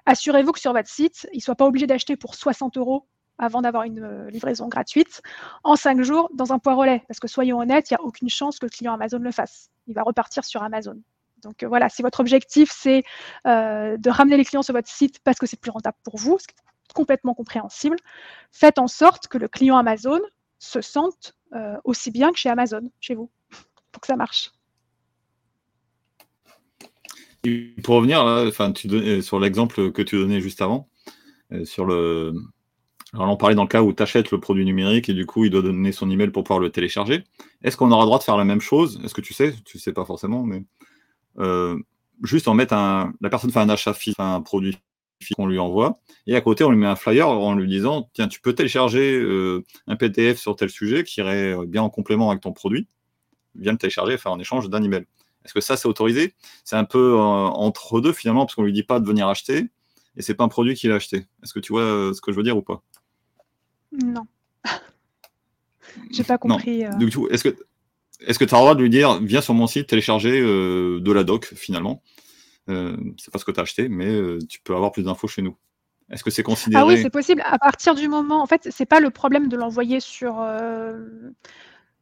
assurez-vous que sur votre site, il ne soit pas obligé d'acheter pour 60 euros avant d'avoir une euh, livraison gratuite en 5 jours dans un poids relais. Parce que soyons honnêtes, il n'y a aucune chance que le client Amazon le fasse. Il va repartir sur Amazon. Donc euh, voilà, si votre objectif c'est euh, de ramener les clients sur votre site parce que c'est plus rentable pour vous, ce qui est complètement compréhensible, faites en sorte que le client Amazon se sente aussi bien que chez Amazon, chez vous, pour que ça marche. pour revenir tu sur l'exemple que tu donnais juste avant, sur le, alors, on parlait dans le cas où tu achètes le produit numérique et du coup, il doit donner son email pour pouvoir le télécharger. Est-ce qu'on aura le droit de faire la même chose? Est-ce que tu sais? Tu sais pas forcément, mais euh, juste en mettre un. La personne fait un achat un produit qu'on lui envoie, et à côté, on lui met un flyer en lui disant Tiens, tu peux télécharger euh, un PDF sur tel sujet qui irait euh, bien en complément avec ton produit. Viens le télécharger faire en échange d'un email. Est-ce que ça, c'est autorisé? C'est un peu entre deux finalement, parce qu'on lui dit pas de venir acheter, et c'est pas un produit qu'il a acheté. Est-ce que tu vois ce que je veux dire ou pas? Non. J'ai pas compris. Euh. Du coup, est-ce que est-ce que tu as le droit de lui dire viens sur mon site télécharger euh, de la doc finalement? euh, C'est pas ce que tu as acheté, mais tu peux avoir plus d'infos chez nous. Est-ce que c'est considéré Ah oui, c'est possible. À partir du moment, en fait, c'est pas le problème de l'envoyer sur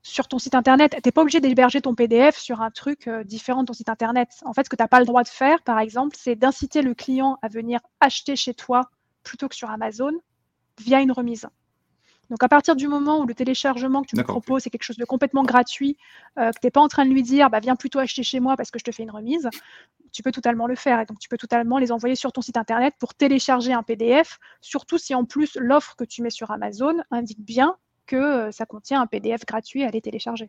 sur ton site internet. Tu n'es pas obligé d'héberger ton PDF sur un truc différent de ton site internet. En fait, ce que tu n'as pas le droit de faire, par exemple, c'est d'inciter le client à venir acheter chez toi plutôt que sur Amazon via une remise. Donc à partir du moment où le téléchargement que tu me proposes, c'est quelque chose de complètement gratuit, euh, que tu n'es pas en train de lui dire bah, viens plutôt acheter chez moi parce que je te fais une remise, tu peux totalement le faire. Et donc tu peux totalement les envoyer sur ton site internet pour télécharger un PDF, surtout si en plus l'offre que tu mets sur Amazon indique bien que euh, ça contient un PDF gratuit à aller télécharger.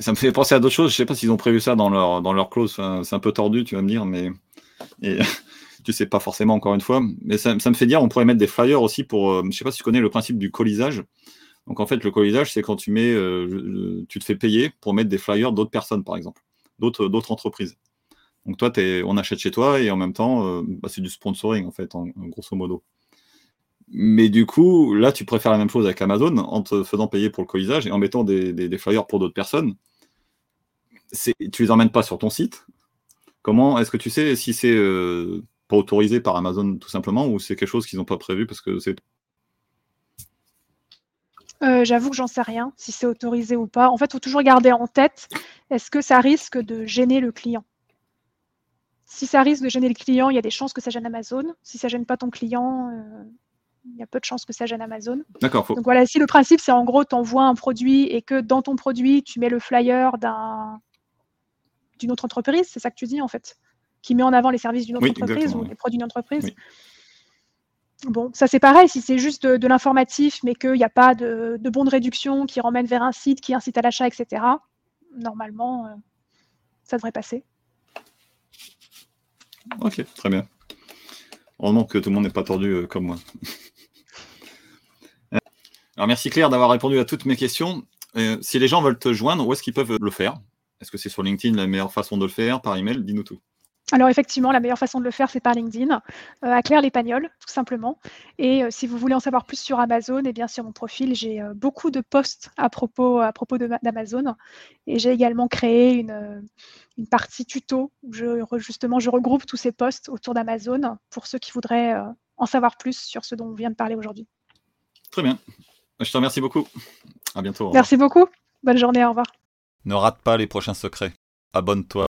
Ça me fait penser à d'autres choses. Je ne sais pas s'ils ont prévu ça dans leur, dans leur clause. c'est un peu tordu, tu vas me dire, mais tu sais pas forcément encore une fois, mais ça, me fait dire, on pourrait mettre des flyers aussi pour, euh, je sais pas si tu connais le principe du colisage. Donc en fait, le colisage, c'est quand tu mets, euh, tu te fais payer pour mettre des flyers d'autres personnes, par exemple, d'autres, d'autres entreprises. Donc toi, es, on achète chez toi et en même temps, euh, bah, c'est du sponsoring en fait, grosso modo. Mais du coup, là, tu préfères la même chose avec Amazon en te faisant payer pour le colisage et en mettant des, flyers pour d'autres personnes. Tu les emmènes pas sur ton site. Comment est-ce que tu sais si c'est pas autorisé par Amazon tout simplement ou c'est quelque chose qu'ils n'ont pas prévu parce que c'est euh, J'avoue que j'en sais rien, si c'est autorisé ou pas. En fait, il faut toujours garder en tête, est-ce que ça risque de gêner le client? Si ça risque de gêner le client, il y a des chances que ça gêne Amazon. Si ça gêne pas ton client, euh, il y a peu de chances que ça gêne Amazon. D'accord. Donc voilà, si le principe, c'est en gros, tu envoies un produit et que dans ton produit, tu mets le flyer d'une autre entreprise, c'est ça que tu dis en fait? Qui met en avant les services d'une autre entreprise ou les produits d'une entreprise. Bon, ça c'est pareil, si c'est juste de, l'informatif, mais qu'il n'y a pas de, de bon de réduction qui ramène vers un site, qui incite à l'achat, etc., normalement, euh, ça devrait passer. Ok, très bien. Heureusement que tout le monde n'est pas tordu euh, comme moi. Alors merci Claire d'avoir répondu à toutes mes questions. Euh, si les gens veulent te joindre, où est-ce qu'ils peuvent le faire? Est-ce que c'est sur LinkedIn la meilleure façon de le faire? Par email? Dis-nous tout. Alors effectivement, la meilleure façon de le faire, c'est par LinkedIn, euh, à Claire Lépagnol, tout simplement. Et euh, si vous voulez en savoir plus sur Amazon, eh bien sur mon profil, j'ai euh, beaucoup de posts à propos, à propos d'Amazon. Et j'ai également créé une, une, partie tuto où je, justement je regroupe tous ces posts autour d'Amazon pour ceux qui voudraient en savoir plus sur ce dont on vient de parler aujourd'hui. Très bien. Je te remercie beaucoup. À bientôt. Merci beaucoup. Bonne journée. Au revoir. Ne rate pas les prochains secrets. Abonne-toi.